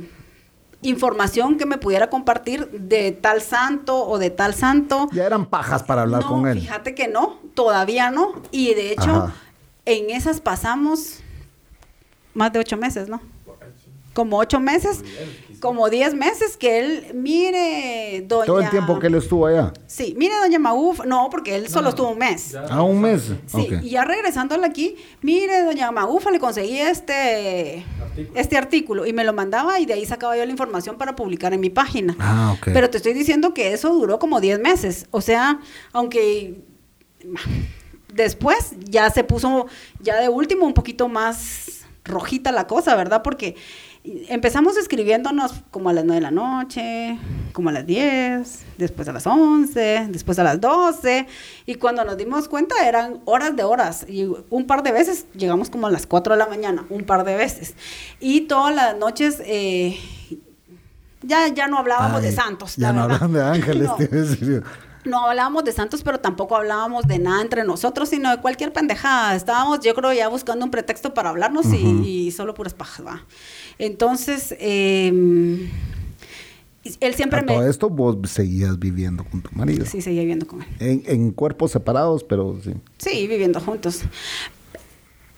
información que me pudiera compartir de tal santo o de tal santo. Ya eran pajas para hablar no, con él. Fíjate que no, todavía no. Y de hecho, Ajá. en esas pasamos más de ocho meses, ¿no? Como ocho meses, como diez meses que él, mire, doña... Todo el tiempo que él estuvo allá. Sí, mire, doña Maúf, no, porque él solo estuvo un mes. A un mes. Sí, y ya regresándole aquí, mire, doña Magufa, le conseguí este Artículo. este artículo y me lo mandaba y de ahí sacaba yo la información para publicar en mi página. Ah, ok. Pero te estoy diciendo que eso duró como 10 meses. O sea, aunque después ya se puso, ya de último, un poquito más rojita la cosa, ¿verdad? Porque empezamos escribiéndonos como a las 9 de la noche, como a las 10, después a las 11, después a las 12, y cuando nos dimos cuenta eran horas de horas, y un par de veces llegamos como a las 4 de la mañana, un par de veces, y todas las noches... eh, ya, ya no hablábamos Ay, de santos. Ya no hablan de ángeles, *laughs* No. decir. No hablábamos de santos, pero tampoco hablábamos de nada entre nosotros, sino de cualquier pendejada. Estábamos, yo creo, ya buscando un pretexto para hablarnos y, y solo puras pajas, va. Entonces, eh, él siempre A me... todo esto vos seguías viviendo con tu marido. Sí, seguía viviendo con él. En, en cuerpos separados, pero sí. Sí, viviendo juntos.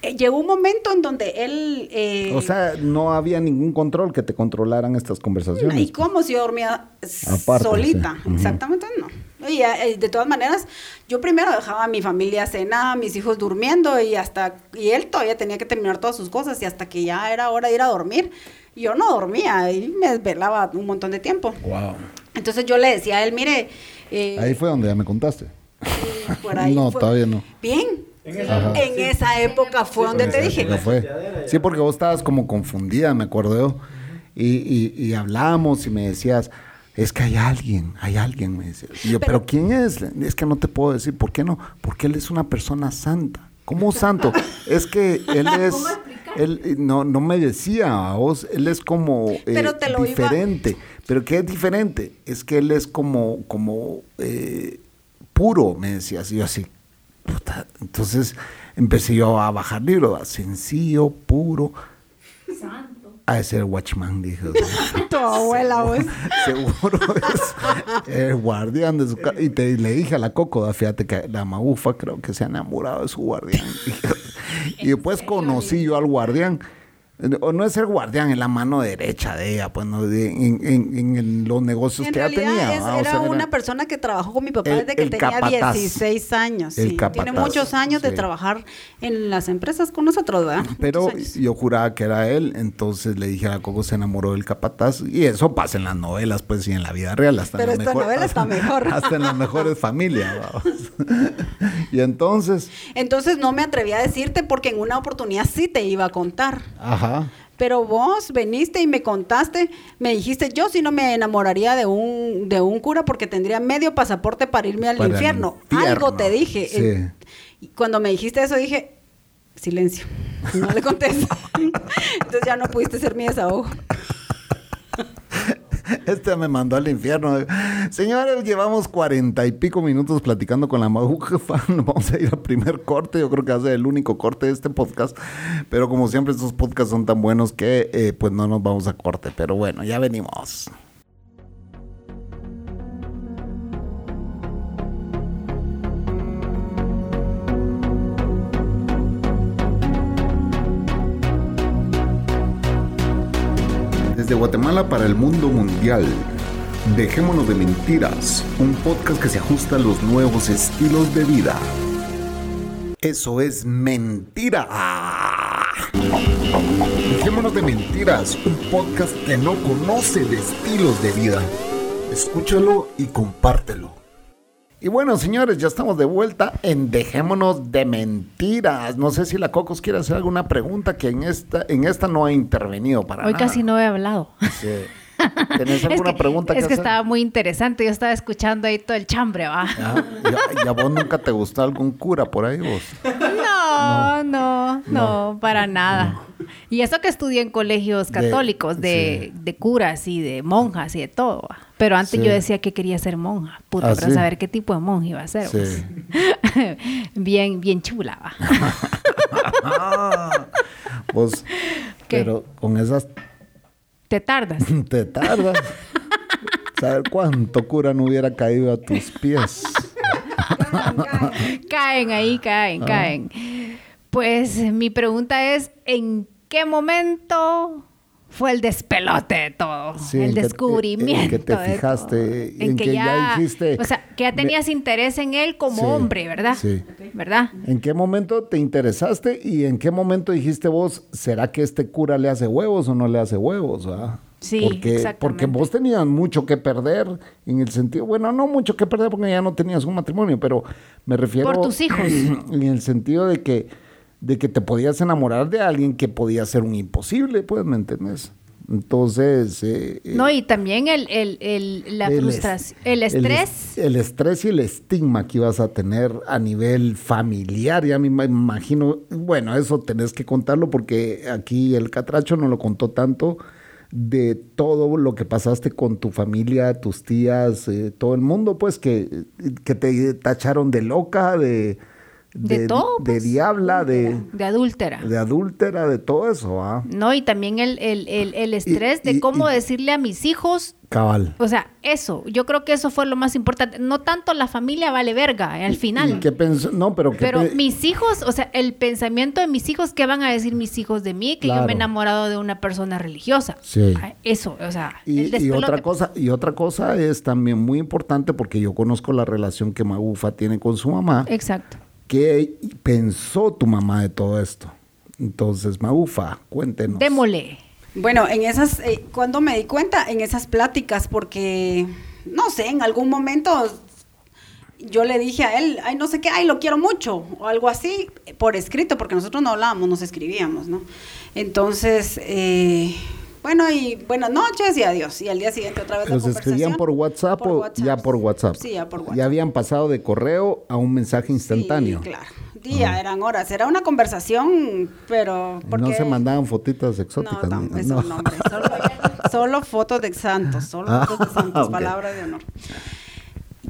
Eh, llegó un momento en donde él... eh, O sea, no había ningún control que te controlaran estas conversaciones. ¿Y cómo si yo dormía Aparte, solita? sí. Exactamente, no. Y eh, de todas maneras, yo primero dejaba a mi familia cenar, mis hijos durmiendo y hasta y él todavía tenía que terminar todas sus cosas y hasta que ya era hora de ir a dormir, yo no dormía y me desvelaba un montón de tiempo. Wow. Entonces yo le decía a él, mire, eh, Ahí fue donde ya me contaste. por *laughs* ahí No, fue- todavía no. Bien. En esa Ajá. En esa época fue donde te dije. Fue. Sí, porque vos estabas como confundida, me acuerdo yo. Y, y, y hablábamos y me decías, es que hay alguien, hay alguien, me decías. Y yo, Pero- ¿pero quién es? Es que no te puedo decir, ¿por qué no? Porque él es una persona santa. ¿Cómo santo? *laughs* es que él es... Él eh, no, no me decía a vos, él es como eh, Pero te lo iba- diferente. ¿Pero qué es diferente? Es que él es como, como eh, puro, me decías. Y yo así, puta. Entonces empecé yo a bajar libros, sencillo, puro. Santo. A de ser Watchman, dije. *laughs* Tu abuela, vos. *laughs* Seguro es el guardián de su casa. Y te, le dije a la Coco, fíjate que la Magufa creo que se ha enamorado de su guardián. *laughs* y después conocí yo al guardián. O no es el guardián, es la mano derecha de ella, pues, ¿no? de- en, en- en los negocios En que ella realidad tenía. es-. O era sea, una persona que trabajó con mi papá El- desde que tenía capataz. 16 años. El sí. capataz, Tiene muchos años de trabajar en las empresas con nosotros, ¿verdad? *laughs* Pero yo juraba que era él, entonces le dije a la Coco se enamoró del capataz y eso pasa en las novelas, pues y en la vida real. Hasta Pero en esta mejor- novela está *laughs* mejor. Hasta en las mejores familias. *laughs* y entonces, Entonces no me atreví a decirte porque en una oportunidad sí te iba a contar. ajá, Pero vos veniste y me contaste, me dijiste, yo sí no me enamoraría de un, de un cura porque tendría medio pasaporte para irme al Para infierno. infierno, Algo te dije. sí. Eh, cuando me dijiste eso dije, silencio, no le contesto. *laughs* Entonces ya no pudiste ser mi desahogo. *laughs* *laughs* este me mandó al infierno. Señores, llevamos cuarenta y pico minutos platicando con la magufa. *laughs* Vamos a ir al primer corte. Yo creo que va a ser el único corte de este podcast. Pero como siempre, estos podcasts son tan buenos que eh, pues no nos vamos a corte. Pero bueno, ya venimos. Desde Guatemala para el mundo mundial. Dejémonos de mentiras, un podcast que se ajusta a los nuevos estilos de vida. Eso es mentira. Dejémonos de mentiras, un podcast que no conoce de estilos de vida. Escúchalo y compártelo. Y bueno, señores, ya estamos de vuelta en Dejémonos de Mentiras. No sé si la Cocos quiere hacer alguna pregunta que en esta, en esta no ha intervenido para Hoy nada. casi no he hablado. Sí. ¿Tenés *laughs* alguna es que, pregunta Es que, hacer? estaba muy interesante. Yo estaba escuchando ahí todo el chambre, va. Ah, ya, ya vos nunca te gustó algún cura por ahí, vos. No, no, no, para nada. Y eso que estudié en colegios De- católicos, de, de curas y de monjas y de todo. va. Pero antes Sí. yo decía que quería ser monja. Puta, Ah, pero sí. saber qué tipo de monja iba a ser. Sí. pues. *laughs* bien, bien chula, va. *laughs* Vos, ¿Qué? pero con esas Te tardas. *laughs* te tardas. Saber cuánto cura no hubiera caído a tus pies. caen ahí, caen, Ah. caen. Pues mi pregunta es, ¿en qué momento fue el despelote de todo? Sí, el en que- descubrimiento. en que te de fijaste, todo. en que ya dijiste, O sea, que ya me- tenías interés en él como Sí, hombre, ¿verdad? sí. ¿Verdad? ¿En qué momento te interesaste y en qué momento dijiste vos, ¿será que este cura le hace huevos o no le hace huevos? ah? Sí, porque, exactamente. porque vos tenías mucho que perder en el sentido, bueno, no mucho que perder porque ya no tenías un matrimonio, pero me refiero... Por tus hijos. *clears throat* En el sentido de que, de que te podías enamorar de alguien que podía ser un imposible, pues, ¿me entendés? Entonces... eh, eh, No, y también el, el, el- la el frustración, el es- estrés. El, estrés y el estigma que ibas a tener a nivel familiar, ya me ima- imagino, bueno, eso tenés que contarlo porque aquí el catracho no lo contó tanto de todo lo que pasaste con tu familia, tus tías, eh, todo el mundo, pues que, que te tacharon de loca, de, De todo, de pues. diabla, de, de adúltera. de adúltera, de todo eso, ¿ah? No, y también el, el, el, el estrés y- de cómo y- decirle a mis hijos Cabal. O sea, eso, yo creo que eso fue lo más importante. No tanto la familia vale verga eh, al ¿Y final. qué? No, pero ¿qué Pero pe- mis hijos, o sea, el pensamiento de mis hijos, ¿qué van a decir mis hijos de mí? Que yo me he enamorado de una persona religiosa. Sí. Ah, Eso, o sea, Y, el y despelote. otra cosa, y otra cosa es también muy importante porque yo conozco la relación que Magufa tiene con su mamá. Exacto. ¿Qué pensó tu mamá de todo esto? Entonces, Magufa, cuéntenos. Démosle. Bueno, en esas, eh, cuando me di cuenta, en esas pláticas, porque, no sé, en algún momento yo le dije a él, ay, no sé qué, ay, lo quiero mucho, o algo así, por escrito, porque nosotros no hablábamos, nos escribíamos, ¿no? Entonces, eh, bueno, y buenas noches y adiós. Y al día siguiente otra vez la ¿Los escribían conversación. por WhatsApp Por o WhatsApp. ya por WhatsApp? Sí, ya por WhatsApp. Ya habían pasado de correo a un mensaje instantáneo. Sí, claro. Día, eran horas. Era una conversación, pero... Porque... No se mandaban fotitas exóticas. No, no, eso no, hombre. Solo, solo fotos de santos, solo *laughs* Ah, fotos de santos, ok. palabra de honor.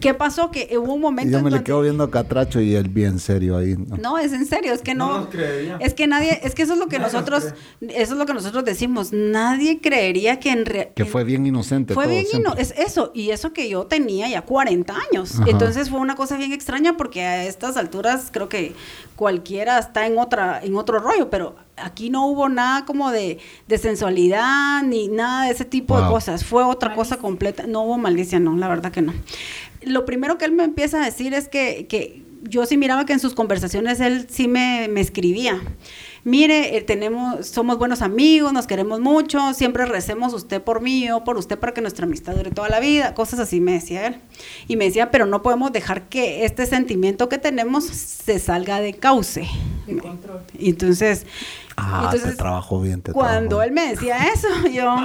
¿Qué pasó? Que hubo un momento Y yo me le quedo viendo a Catracho y él bien serio ahí. ¿no? No, es en serio, es que No no. creería. es que nadie, es que eso es lo que Nadie nosotros, eso es lo que nosotros decimos. Nadie creería que en realidad. Que fue bien inocente. Fue todo bien siempre. ino- es eso, y eso que yo tenía ya 40 años. Ajá. Entonces fue una cosa bien extraña porque a estas alturas creo que cualquiera está en otra, en otro rollo, pero aquí no hubo nada como de, de sensualidad ni nada de ese tipo de cosas. Fue otra cosa completa. No hubo malicia, no, la verdad que no. Lo primero que él me empieza a decir es que, que yo sí miraba que en sus conversaciones él sí me, me escribía. Mire, eh, tenemos, somos buenos amigos, nos queremos mucho, siempre recemos usted por mí, yo por usted para que nuestra amistad dure toda la vida, cosas así me decía él. Y me decía, pero no podemos dejar que este sentimiento que tenemos se salga de cauce. Y entonces, Ah, entonces, te trabajó bien. Te cuando él me decía eso, *laughs* yo,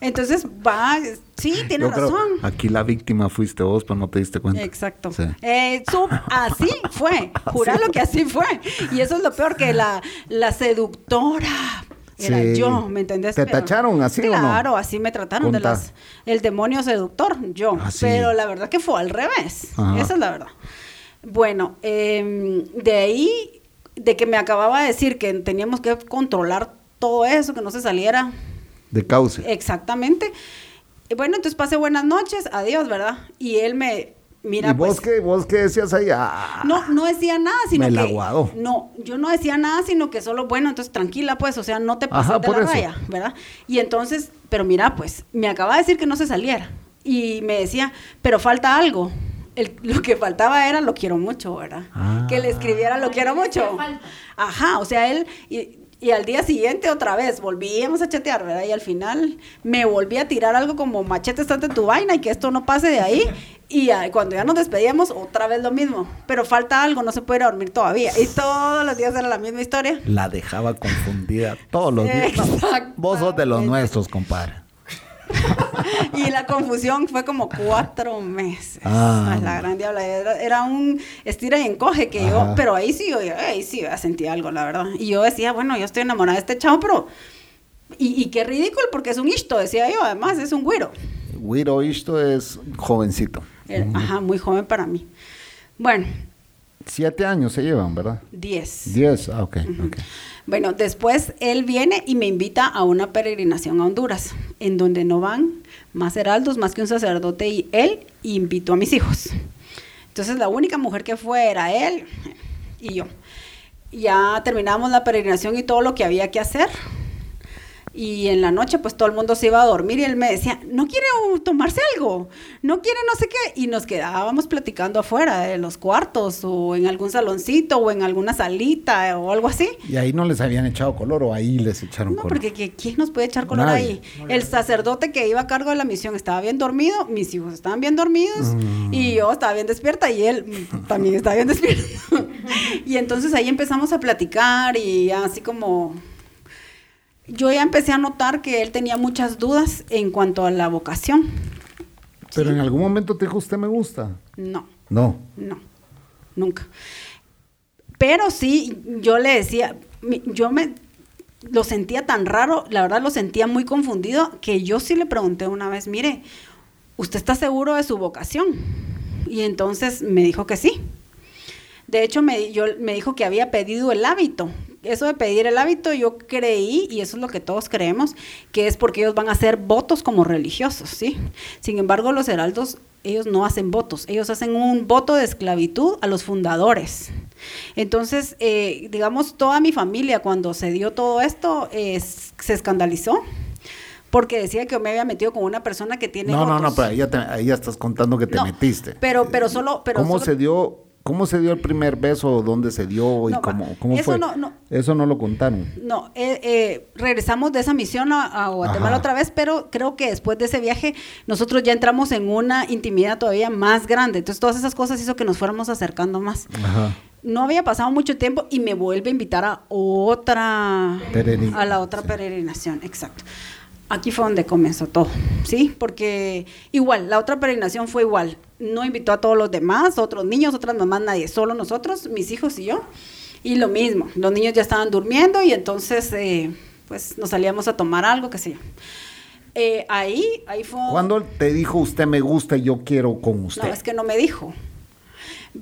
entonces va, sí, tiene Yo creo, razón. aquí la víctima fuiste vos, pero no te diste cuenta. Exacto. Sí. Eh, así fue. *laughs* Juralo que así fue. Y eso es lo peor, que la, la seductora era Sí. yo, ¿me entendés? ¿Te tacharon así o no? Claro, así me trataron de las el demonio seductor, yo. Ah, sí. Pero la verdad que fue al revés. Ajá. Esa es la verdad. Bueno, em, de ahí, de que me acababa de decir que teníamos que controlar todo eso, que no se saliera De cauce. exactamente. Y Bueno, entonces pasé buenas noches, adiós, ¿verdad? Y él me, mira, ¿Y vos, pues, qué, vos qué decías ahí? Ah, no, no decía nada, sino Me que... No, yo no decía nada, sino que solo, bueno, entonces tranquila, pues, o sea, no te pases Ajá, de la eso. raya, ¿verdad? Y entonces, pero mira, pues, me acaba de decir que no se saliera. Y me decía, pero falta algo. El- lo que faltaba era lo quiero mucho, ¿verdad? Ah. Que le escribiera lo quiero mucho. Ajá, o sea, él... Y, y al día siguiente otra vez volvíamos a chatear, ¿verdad? Y al final me volví a tirar algo como machete, estate en tu vaina y que esto no pase de ahí. Y cuando ya nos despedíamos, otra vez lo mismo. Pero falta algo, no se puede ir a dormir todavía. Y todos los días era la misma historia. La dejaba confundida todos los días. *laughs* Vos sos de los nuestros, compadre. *laughs* y la confusión fue como cuatro meses. Ah. La gran diabla. Era, un estira y encoge que yo, pero ahí sí, yo, ahí sí sentí algo, la verdad. Y yo decía, bueno, yo estoy enamorada de este chavo, pero. Y, y qué ridículo, porque es un isto, decía yo, además, es un güiro. Güiro isto es jovencito. Ajá, muy joven para mí. Bueno. Siete años se llevan, ¿verdad? Diez. Diez, ah, ok. Bueno, después él viene y me invita a una peregrinación a Honduras, en donde no van más heraldos, más que un sacerdote y él, invitó a mis hijos. Entonces la única mujer que fue era él y yo. Ya terminamos la peregrinación y todo lo que había que hacer y en la noche pues todo el mundo se iba a dormir y él me decía, ¿no quiere tomarse algo? ¿No quiere no sé qué? Y nos quedábamos platicando afuera de los cuartos o en algún saloncito o en alguna salita o algo así. ¿Y ahí no les habían echado color o ahí les echaron color? No, porque ¿quién nos puede echar color ahí? El sacerdote que iba a cargo de la misión estaba bien dormido, mis hijos estaban bien dormidos mm. y yo estaba bien despierta y él también estaba bien *laughs* despierto. y entonces ahí empezamos a platicar y así como yo ya empecé a notar que él tenía muchas dudas en cuanto a la vocación. Pero en algún momento te dijo, ¿usted me gusta? No. No. No, nunca. Pero sí, yo le decía, yo me lo sentía tan raro, la verdad lo sentía muy confundido, que yo sí le pregunté una vez, mire, ¿usted está seguro de su vocación? Y entonces me dijo que sí. De hecho, me, yo, me dijo que había pedido el hábito, eso de pedir el hábito, yo creí, y eso es lo que todos creemos, que es porque ellos van a hacer votos como religiosos, ¿sí? Sin embargo, los heraldos, ellos no hacen votos, ellos hacen un voto de esclavitud a los fundadores. Entonces, eh, digamos, toda mi familia, cuando se dio todo esto, se escandalizó porque decía que me había metido con una persona que tiene. No, no, no, pero ahí ya, estás contando que te metiste. Pero, pero solo. Pero ¿Cómo se dio ¿Cómo se dio el primer beso? ¿Dónde se dio? ¿Y cómo, cómo eso fue? No, eso no lo contaron. No, eh, eh, regresamos de esa misión a, Guatemala otra vez, pero creo que después de ese viaje nosotros ya entramos en una intimidad todavía más grande. Entonces todas esas cosas hizo que nos fuéramos acercando más. No había pasado mucho tiempo y me vuelve a invitar a otra, a la otra peregrinación, exacto aquí fue donde comenzó todo, ¿sí? Porque igual, la otra peregrinación fue igual. No invitó a todos los demás, otros niños, otras mamás, nadie, solo nosotros, mis hijos y yo. Y lo mismo, los niños ya estaban durmiendo y entonces, eh, pues, nos salíamos a tomar algo, qué sé yo. Eh, ahí, ahí fue... ¿Cuándo te dijo usted me gusta y yo quiero con usted? No, es que no me dijo.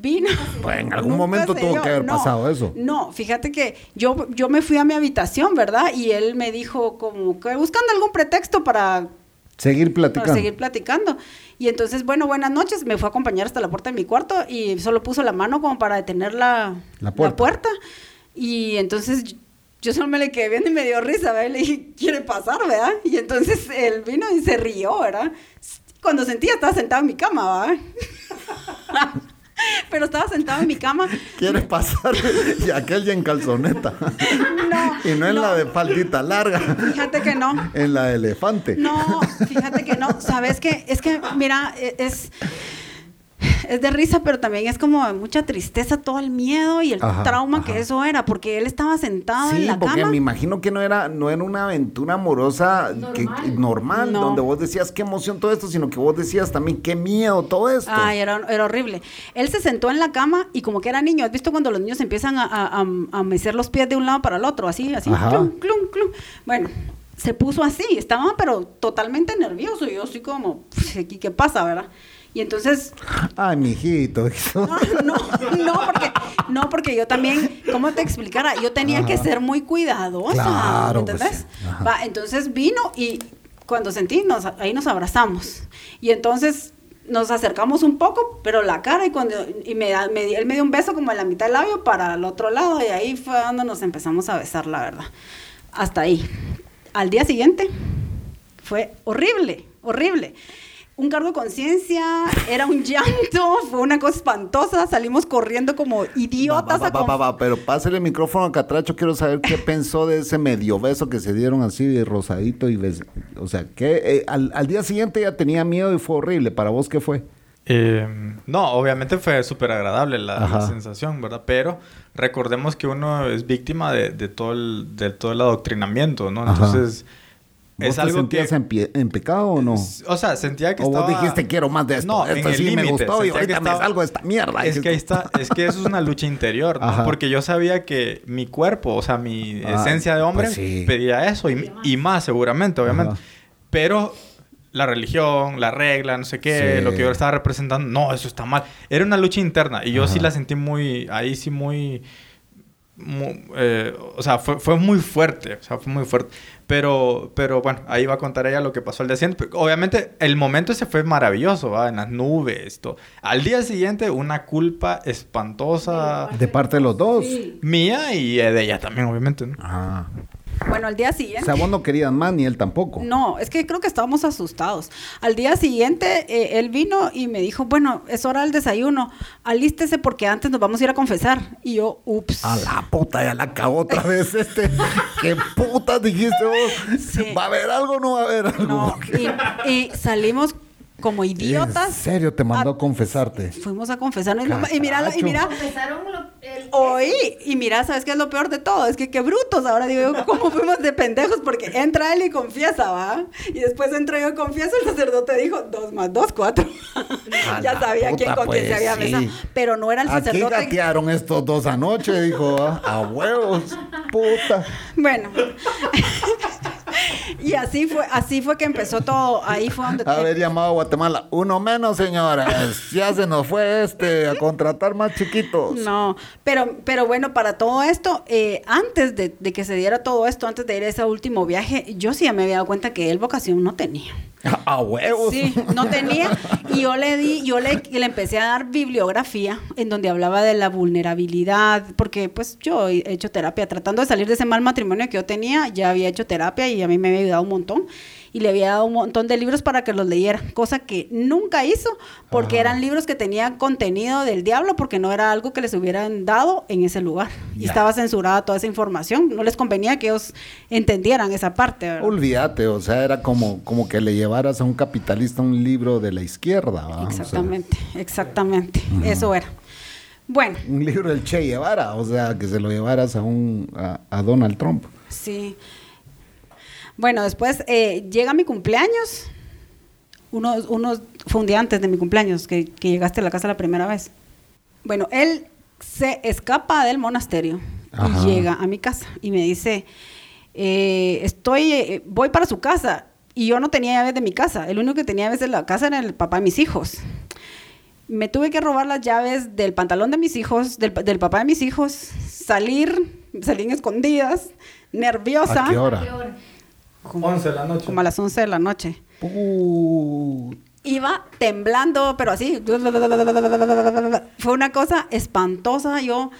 Vino. Pues en algún momento tuvo que haber pasado eso. No, fíjate que yo, yo me fui a mi habitación, ¿verdad? Y él me dijo como que buscando algún pretexto para Seguir platicando. Para seguir platicando. Y entonces, bueno, buenas noches. Me fue a acompañar hasta la puerta de mi cuarto y solo puso la mano como para detener la, la, puerta. Y entonces yo solo me le quedé viendo y me dio risa, ¿verdad? Y le dije, ¿quiere pasar, verdad? Y entonces él vino y se rió, ¿verdad? Cuando sentía, estaba sentado en mi cama, ¿verdad? *laughs* *laughs* pero estaba sentado en mi cama. ¿Quieres pasar? *laughs* Y aquel ya en calzoneta. No. *laughs* Y no en la de faldita larga. Fíjate que no. En la de elefante. No, fíjate que no. ¿Sabes qué? Es que, mira, e, es *laughs* es de risa, pero también es como mucha tristeza, todo el miedo y el trauma que eso era, porque él estaba sentado en la cama. Sí, porque me imagino que no era, no era una aventura amorosa normal, donde vos decías qué emoción todo esto, sino que vos decías también qué miedo todo esto. Ay, era, era horrible. Él se sentó en la cama y como que era niño, ¿has visto cuando los niños empiezan a, a, a, mecer los pies de un lado para el otro? Así, así, clum, clum, clum. Bueno, se puso así, estaba pero totalmente nervioso. Y yo así como, pues, ¿aquí qué pasa, verdad? Y entonces... Ay, mijito. *laughs* No, no, no, porque, no, porque yo también, ¿cómo te explicara? Yo tenía que ser muy cuidadosa, claro, pues ¿entendés? Va, entonces vino y cuando sentí, nos, ahí nos abrazamos. Y entonces nos acercamos un poco, pero la cara y cuando y me, me, él me dio un beso como en la mitad del labio para el otro lado y ahí fue cuando nos empezamos a besar, la verdad. Hasta ahí. Al día siguiente fue horrible, horrible un cargo de conciencia, era un llanto, *laughs* fue una cosa espantosa, salimos corriendo como idiotas. pero pásale el micrófono a Catracho, quiero saber qué pensó de ese medio beso que se dieron así de rosadito y o sea, que eh, al, día siguiente ya tenía miedo y fue horrible, ¿para vos qué fue? Eh, no, obviamente fue súper agradable la, sensación, ¿verdad? Pero recordemos que uno es víctima de, todo, el, de todo el adoctrinamiento, ¿no? Entonces... es algo sentías en, en, pecado o no? O sea, sentía que o vos dijiste quiero más de esto. No, esto en sí el me gustó y ahorita me salgo de esta mierda. Es que ahí está, es que eso es una lucha interior, ¿no? Porque yo sabía que mi cuerpo, o sea, mi ah, esencia de hombre pues pedía eso y, y, más seguramente, obviamente. Pero la religión, la regla, no sé qué, lo que yo estaba representando, no, eso está mal. Era una lucha interna y yo sí la sentí muy, ahí sí muy, eh, o sea, fue, fue, muy fuerte, o sea, fue muy fuerte. Pero, pero bueno, ahí va a contar ella lo que pasó al día siguiente. Obviamente, el momento ese fue maravilloso, ¿va? En las nubes, todo. Al día siguiente, una culpa espantosa. ¿De parte de los dos? Mía y de ella también, obviamente, ¿no? Ajá. Bueno, al día siguiente. O sea, vos no querías más ni él tampoco. No, es que creo que estábamos asustados. Al día siguiente, eh, él vino y me dijo: Bueno, es hora del desayuno. Alístese porque antes nos vamos a ir a confesar. Y yo, ups. A la puta, ya la acabó otra *laughs* vez este. ¿Qué puta dijiste vos? ¿Va a haber algo o no va a haber algo? No, y, y salimos como idiotas. ¿En serio te mandó a, confesarte? Fuimos a confesarnos. Y mira, y mira. Oí, y mira, ¿sabes qué es lo peor de todo? Es que qué brutos. Ahora digo yo, ¿cómo fuimos de pendejos? Porque entra él y confiesa, ¿va? Y después entro yo y confieso. El sacerdote dijo, dos más dos, cuatro. *laughs* ya sabía quién con quién se había pues, besado. Pero no era el sacerdote. Aquí gatearon estos dos anoche, dijo, a huevos, puta. Bueno. Y así fue, así fue que empezó todo. Ahí fue donde. Haber llamado a Guatemala. Uno menos, señoras. Ya se nos fue este a contratar más chiquitos. No, pero, pero bueno, para todo esto, eh, antes de, de, que se diera todo esto, antes de ir a ese último viaje, yo sí ya me había dado cuenta que él vocación no tenía. *laughs* A huevos. Sí, no tenía. Y yo le di, yo le, le empecé a dar bibliografía en donde hablaba de la vulnerabilidad, porque pues yo he hecho terapia, tratando de salir de ese mal matrimonio que yo tenía, ya había hecho terapia y a mí me había ayudado un montón y le había dado un montón de libros para que los leyera, cosa que nunca hizo porque eran libros que tenían contenido del diablo porque no era algo que les hubieran dado en ese lugar. Y estaba censurada toda esa información, no les convenía que ellos entendieran esa parte. Olvídate, o sea, era como, como que le llevaras a un capitalista un libro de la izquierda. Exactamente, exactamente, eso era. Bueno. Un libro del Che Guevara, o sea, que se lo llevaras a un a Donald Trump. Sí. Bueno, después eh, llega mi cumpleaños. Unos, unos, fue un día antes de mi cumpleaños que, llegaste a la casa la primera vez. Bueno, él se escapa del monasterio y llega a mi casa y me dice, eh, estoy, eh, voy para su casa y yo no tenía llaves de mi casa. El único que tenía llaves de la casa era el papá de mis hijos. Me tuve que robar las llaves del pantalón de mis hijos, del, del papá de mis hijos, salir, salí en escondidas, nerviosa. ¿A qué hora? Como, 11 de la noche. Como a las 11 de la noche. Iba temblando, pero así. Fue una cosa espantosa. Yo,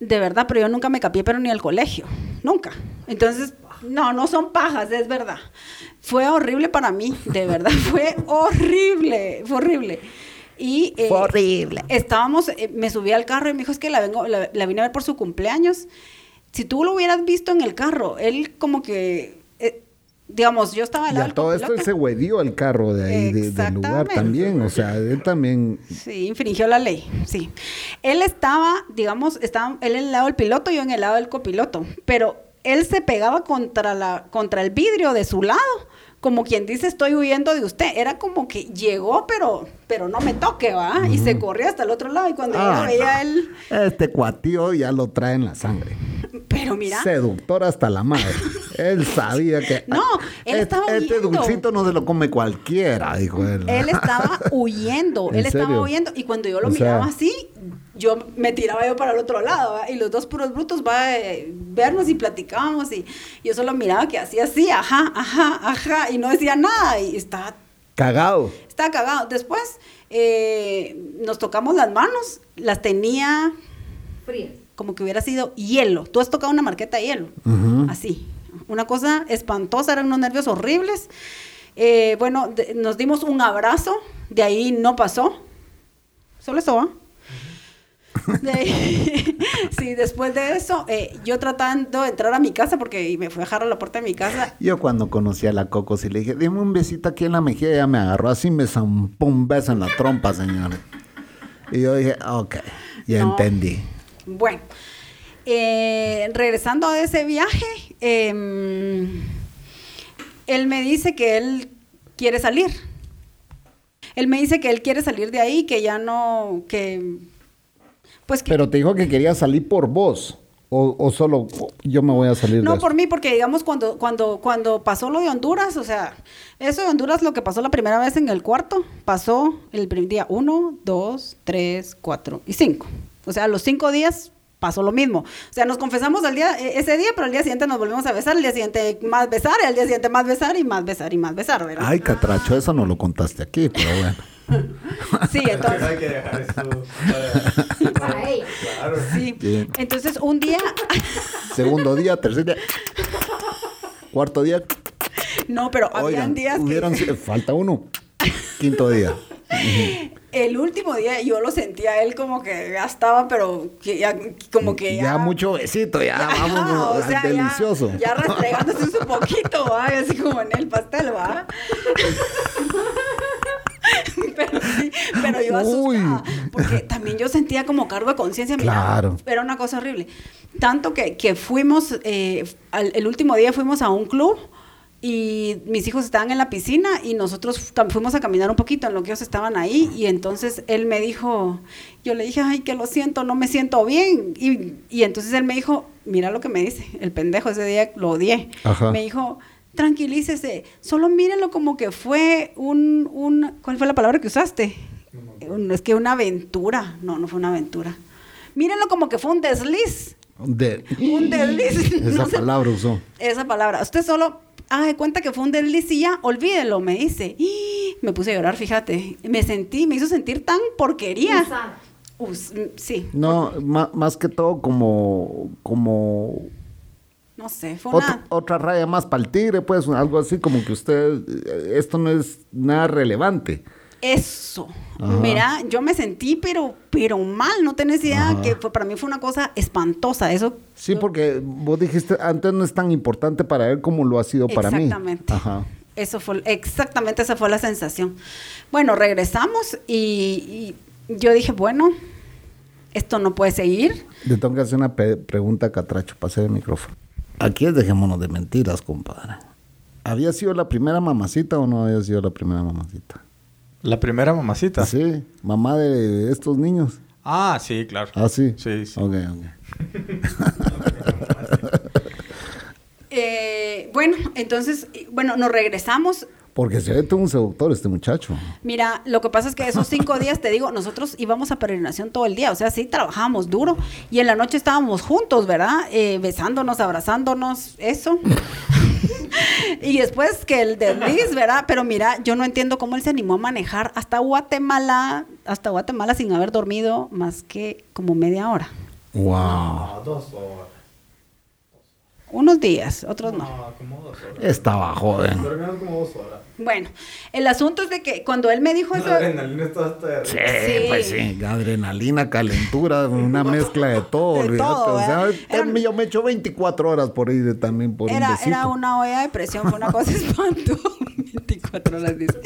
de verdad, pero yo nunca me capié, pero ni al colegio. Nunca. Entonces, no, no son pajas, es verdad. Fue horrible para mí, de verdad. *laughs* Fue horrible, fue horrible. Y, eh, fue horrible. Estábamos, eh, me subí al carro y me dijo, es que la, vengo, la, la vine a ver por su cumpleaños. Si tú lo hubieras visto en el carro, él como que digamos, yo estaba al todo esto él se huedió el carro de ahí, del lugar también, o sea, él también... Sí, infringió la ley, sí. Él estaba, digamos, estaba él en el lado del piloto y yo en el lado del copiloto, pero él se pegaba contra, la, contra el vidrio de su lado, como quien dice, estoy huyendo de usted. Era como que llegó, pero, pero no me toque, ¿va? Y se corrió hasta el otro lado y cuando ah, yo veía él... Este cuatío ya lo trae en la sangre. Pero mira. Seductor hasta la madre. él sabía que. No, él estaba este, este dulcito no se lo come cualquiera, dijo él. Él estaba *laughs* huyendo. él estaba huyendo. Y cuando yo lo miraba así, yo me tiraba yo para el otro lado. Y los dos puros brutos va a eh, vernos y platicábamos. Y yo solo miraba que hacía así, ajá, ajá, ajá. Y no decía nada. Y estaba. Cagado. Estaba cagado. Después eh, nos tocamos las manos. Las tenía. Frías como que hubiera sido hielo. Tú has tocado una marqueta de hielo, así. Una cosa espantosa, eran unos nervios horribles. Eh, bueno, nos dimos un abrazo, de ahí no pasó. Solo eso, *laughs* sí, después de eso, eh, yo tratando de entrar a mi casa porque me fui a dejar a la puerta de mi casa. Yo cuando conocí a la Coco, sí le dije, dime un besito aquí en la mejilla, ella me agarró así, me zampó un beso en la trompa, señores. Y yo dije, ok, ya entendí. Bueno, eh, regresando a ese viaje, em, él me dice que él quiere salir. Él me dice que él quiere salir de ahí, que ya no, que... Pues Pero te dijo que quería salir por vos. O, solo yo me voy a salir no por mí porque digamos cuando cuando cuando pasó lo de Honduras o sea eso de Honduras lo que pasó la primera vez en el cuarto pasó el primer día uno dos tres cuatro y cinco o sea los cinco días pasó lo mismo. O sea, nos confesamos al día, e, ese día, pero al día siguiente nos volvimos a besar, al día siguiente más besar, al día siguiente más besar y más besar y más besar, ¿verdad? Ay, catracho, eso no lo contaste aquí, pero bueno. *laughs* sí, entonces. Hay que dejar eso para, Claro. Sí. Entonces, un día. *laughs* Segundo día, tercer día. Cuarto día. No, pero habían días que. Falta uno. Quinto día. El último día yo lo sentía él como que ya estaba, pero ya, como que ya... Ya mucho besito, ya, vamos, delicioso. Ya, rastregándose un poquito, ¿va? así como en el pastel, ¿va? *laughs* *laughs* pero sí, pero yo asustada, porque también yo sentía como cargo de conciencia. Claro. Era una cosa horrible. Tanto que, que fuimos, eh, el último día fuimos a un club y mis hijos estaban en la piscina y nosotros fuimos a caminar un poquito en lo que ellos estaban ahí y entonces él me dijo, yo le dije, ay, que lo siento, no me siento bien. Y, y entonces él me dijo, mira lo que me dice, el pendejo ese día lo odié. Me dijo, tranquilícese, solo mírenlo como que fue un, un, ¿cuál fue la palabra que usaste? es que una aventura, no, no fue una aventura. Mírenlo como que fue un desliz. De, un desliz. *laughs* Esa *laughs* palabra usó. Esa palabra. Usted solo ah, de cuenta que fue un desliz y ya, olvídelo, me dice. Y *gasps* me puse a llorar, fíjate. Me sentí, me hizo sentir tan porquería. sí. No, más, que todo como, como no sé, fue otra, otra raya más para el tigre, pues, algo así como que usted, esto no es nada relevante. Eso. Mira, yo me sentí, pero, pero mal, no tenés idea, que fue, para mí fue una cosa espantosa. Eso. Sí, porque vos dijiste, antes no es tan importante para él como lo ha sido para mí. Exactamente. Eso fue, exactamente esa fue la sensación. Bueno, regresamos y, yo dije, bueno, esto no puede seguir. Le tengo que hacer una pregunta, Catracho, pase el micrófono. Aquí es dejémonos de mentiras, compadre. ¿Había sido la primera mamacita o no había sido la primera mamacita? ¿La primera mamacita? Sí, mamá de estos niños. Ah, sí, claro. Ah, sí. Sí, sí. Ok, ok. *laughs* Eh, bueno, entonces, bueno, nos regresamos. Porque se ve todo un seductor este muchacho. Mira, lo que pasa es que esos cinco *laughs* días, te digo, nosotros íbamos a peregrinación todo el día, o sea, sí trabajábamos duro y en la noche estábamos juntos, ¿verdad? Eh, besándonos, abrazándonos, eso. *laughs* y después que el desliz, ¿verdad? Pero mira, yo no entiendo cómo él se animó a manejar hasta Guatemala, hasta Guatemala sin haber dormido más que como media hora. Wow. dos horas. Unos días, otros no. como dos horas. Estaba joven. Como dos horas. Bueno, el asunto es de que cuando él me dijo eso... adrenalina está hasta sí, pues sí, adrenalina, calentura, una *laughs* mezcla de todo. De todo o sea, yo me echo 24 horas por ahí también por era, un Era una olla de presión, fue una cosa *laughs* espantosa. 24 horas dice.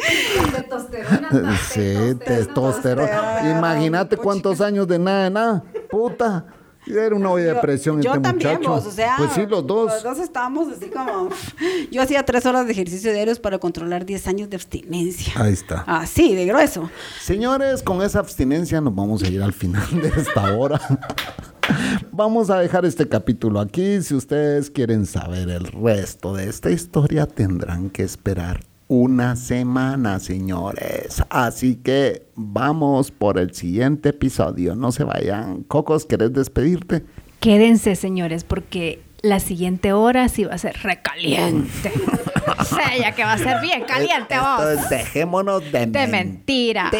Testosterona. Sí, testosterona. Imagínate cuántos años de nada de nada. Puta. Era una olla de presión yo este también, muchacho. Vos, o sea, pues sí, los dos. Los dos estábamos así como... *laughs* Yo hacía tres horas de ejercicio diarios para controlar 10 años de abstinencia. Ahí está. Así, de grueso. Señores, con esa abstinencia nos vamos a ir al final de esta hora. *laughs* Vamos a dejar este capítulo aquí. Si ustedes quieren saber el resto de esta historia, tendrán que esperar una semana, señores. Así que vamos por el siguiente episodio. No se vayan. Cocos, ¿querés despedirte? Quédense, señores, porque la siguiente hora sí va a ser recaliente. *laughs* o sea, ya que va a ser bien caliente vos. dejémonos de, de mentiras.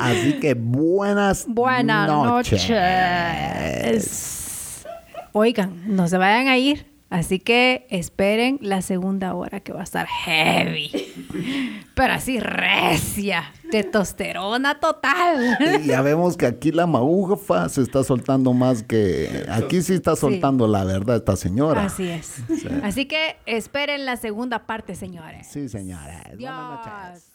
Así que buenas, buenas noches. Oigan, no se vayan a ir Así que esperen la segunda hora que va a estar heavy. Pero así recia, testosterona total. ya vemos que aquí la maufa se está soltando más que... Aquí sí está soltando la verdad esta señora. Así es. Así que esperen la segunda parte, señores. Sí, señores. Buenas noches.